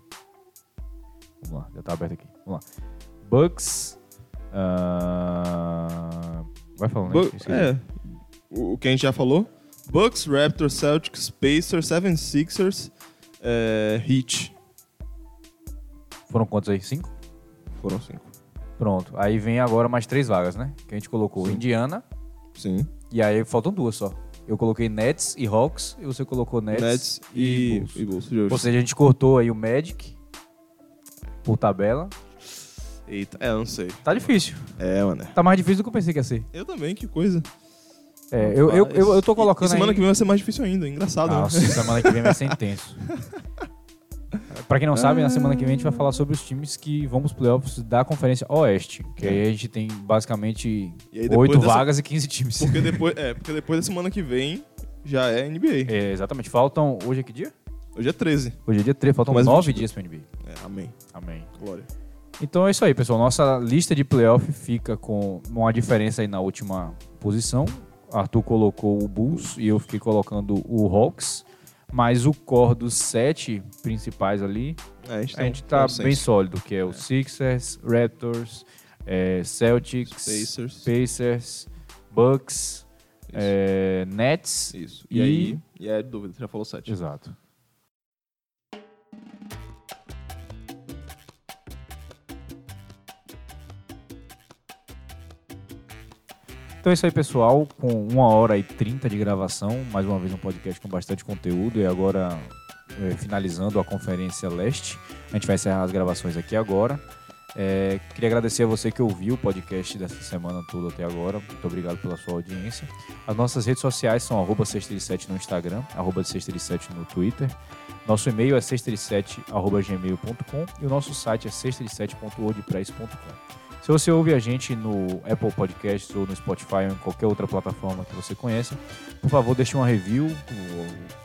Vamos lá, já tá aberto aqui. Vamos lá. Bucks. ah, Vai falando aí. Bu- é. O, que a gente já falou. Bucks, Raptors, Celtics, Pacers, 76ers, é, Heat. Foram quantos aí? Cinco? Foram cinco. Pronto. Aí vem agora mais três vagas, né? Que a gente colocou Sim. Indiana. Sim. E aí faltam duas só. Eu coloquei Nets e Hawks. E você colocou Nets, Nets, e, Bulls. e Bulls. Ou seja, a gente cortou aí o Magic por tabela. Eita, é, eu não sei. Tá difícil. É, mano. Tá mais difícil do que eu pensei que ia ser. Eu também, que coisa. É, eu, eu, eu, eu tô colocando e semana aí... que vem vai ser mais difícil ainda. Engraçado, Nossa, né? semana que vem vai ser intenso. <laughs> Pra quem não sabe, na semana que vem a gente vai falar sobre os times que vão pros playoffs da Conferência Oeste. Que aí a gente tem basicamente oito dessa- vagas e 15 times. Porque <laughs> depois, é, porque depois da semana que vem já é NBA. É, exatamente. Faltam. Hoje é que dia? Hoje é 13. Hoje é dia 3, faltam Mais 9 22. dias pra NBA. É, amém. Amém. Glória. Então é isso aí, pessoal. Nossa lista de playoff fica com uma diferença aí na última posição. Arthur colocou o Bulls e eu fiquei colocando o Hawks. Mas o core dos sete principais ali, É, a gente, a gente um tá consenso. bem sólido, que é o Sixers, Raptors, é, Celtics, Pacers. Pacers, Bucks, Isso. é, Nets. Isso. E, E- aí, e é dúvida, você já falou 7. Exato. Então é isso aí, pessoal. Com uma hora e trinta de gravação, mais uma vez um podcast com bastante conteúdo. E agora, é, finalizando a Conferência Leste, a gente vai encerrar as gravações aqui agora. É, queria agradecer a você que ouviu o podcast dessa semana toda até agora. Muito obrigado pela sua audiência. As nossas redes sociais são arroba 637 no Instagram, arroba 637 no Twitter. Nosso e-mail é 637.gmail.com e o nosso site é 637.wordpress.com. Se você ouve a gente no Apple Podcasts ou no Spotify ou em qualquer outra plataforma que você conheça, por favor, deixe uma review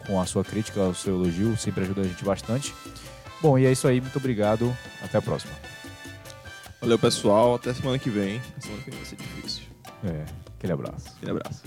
com a sua crítica, o seu elogio, sempre ajuda a gente bastante. Bom, e é isso aí, muito obrigado, até a próxima. Valeu, pessoal. Até semana que vem. Semana que vem vai ser difícil. É, aquele abraço. Aquele abraço.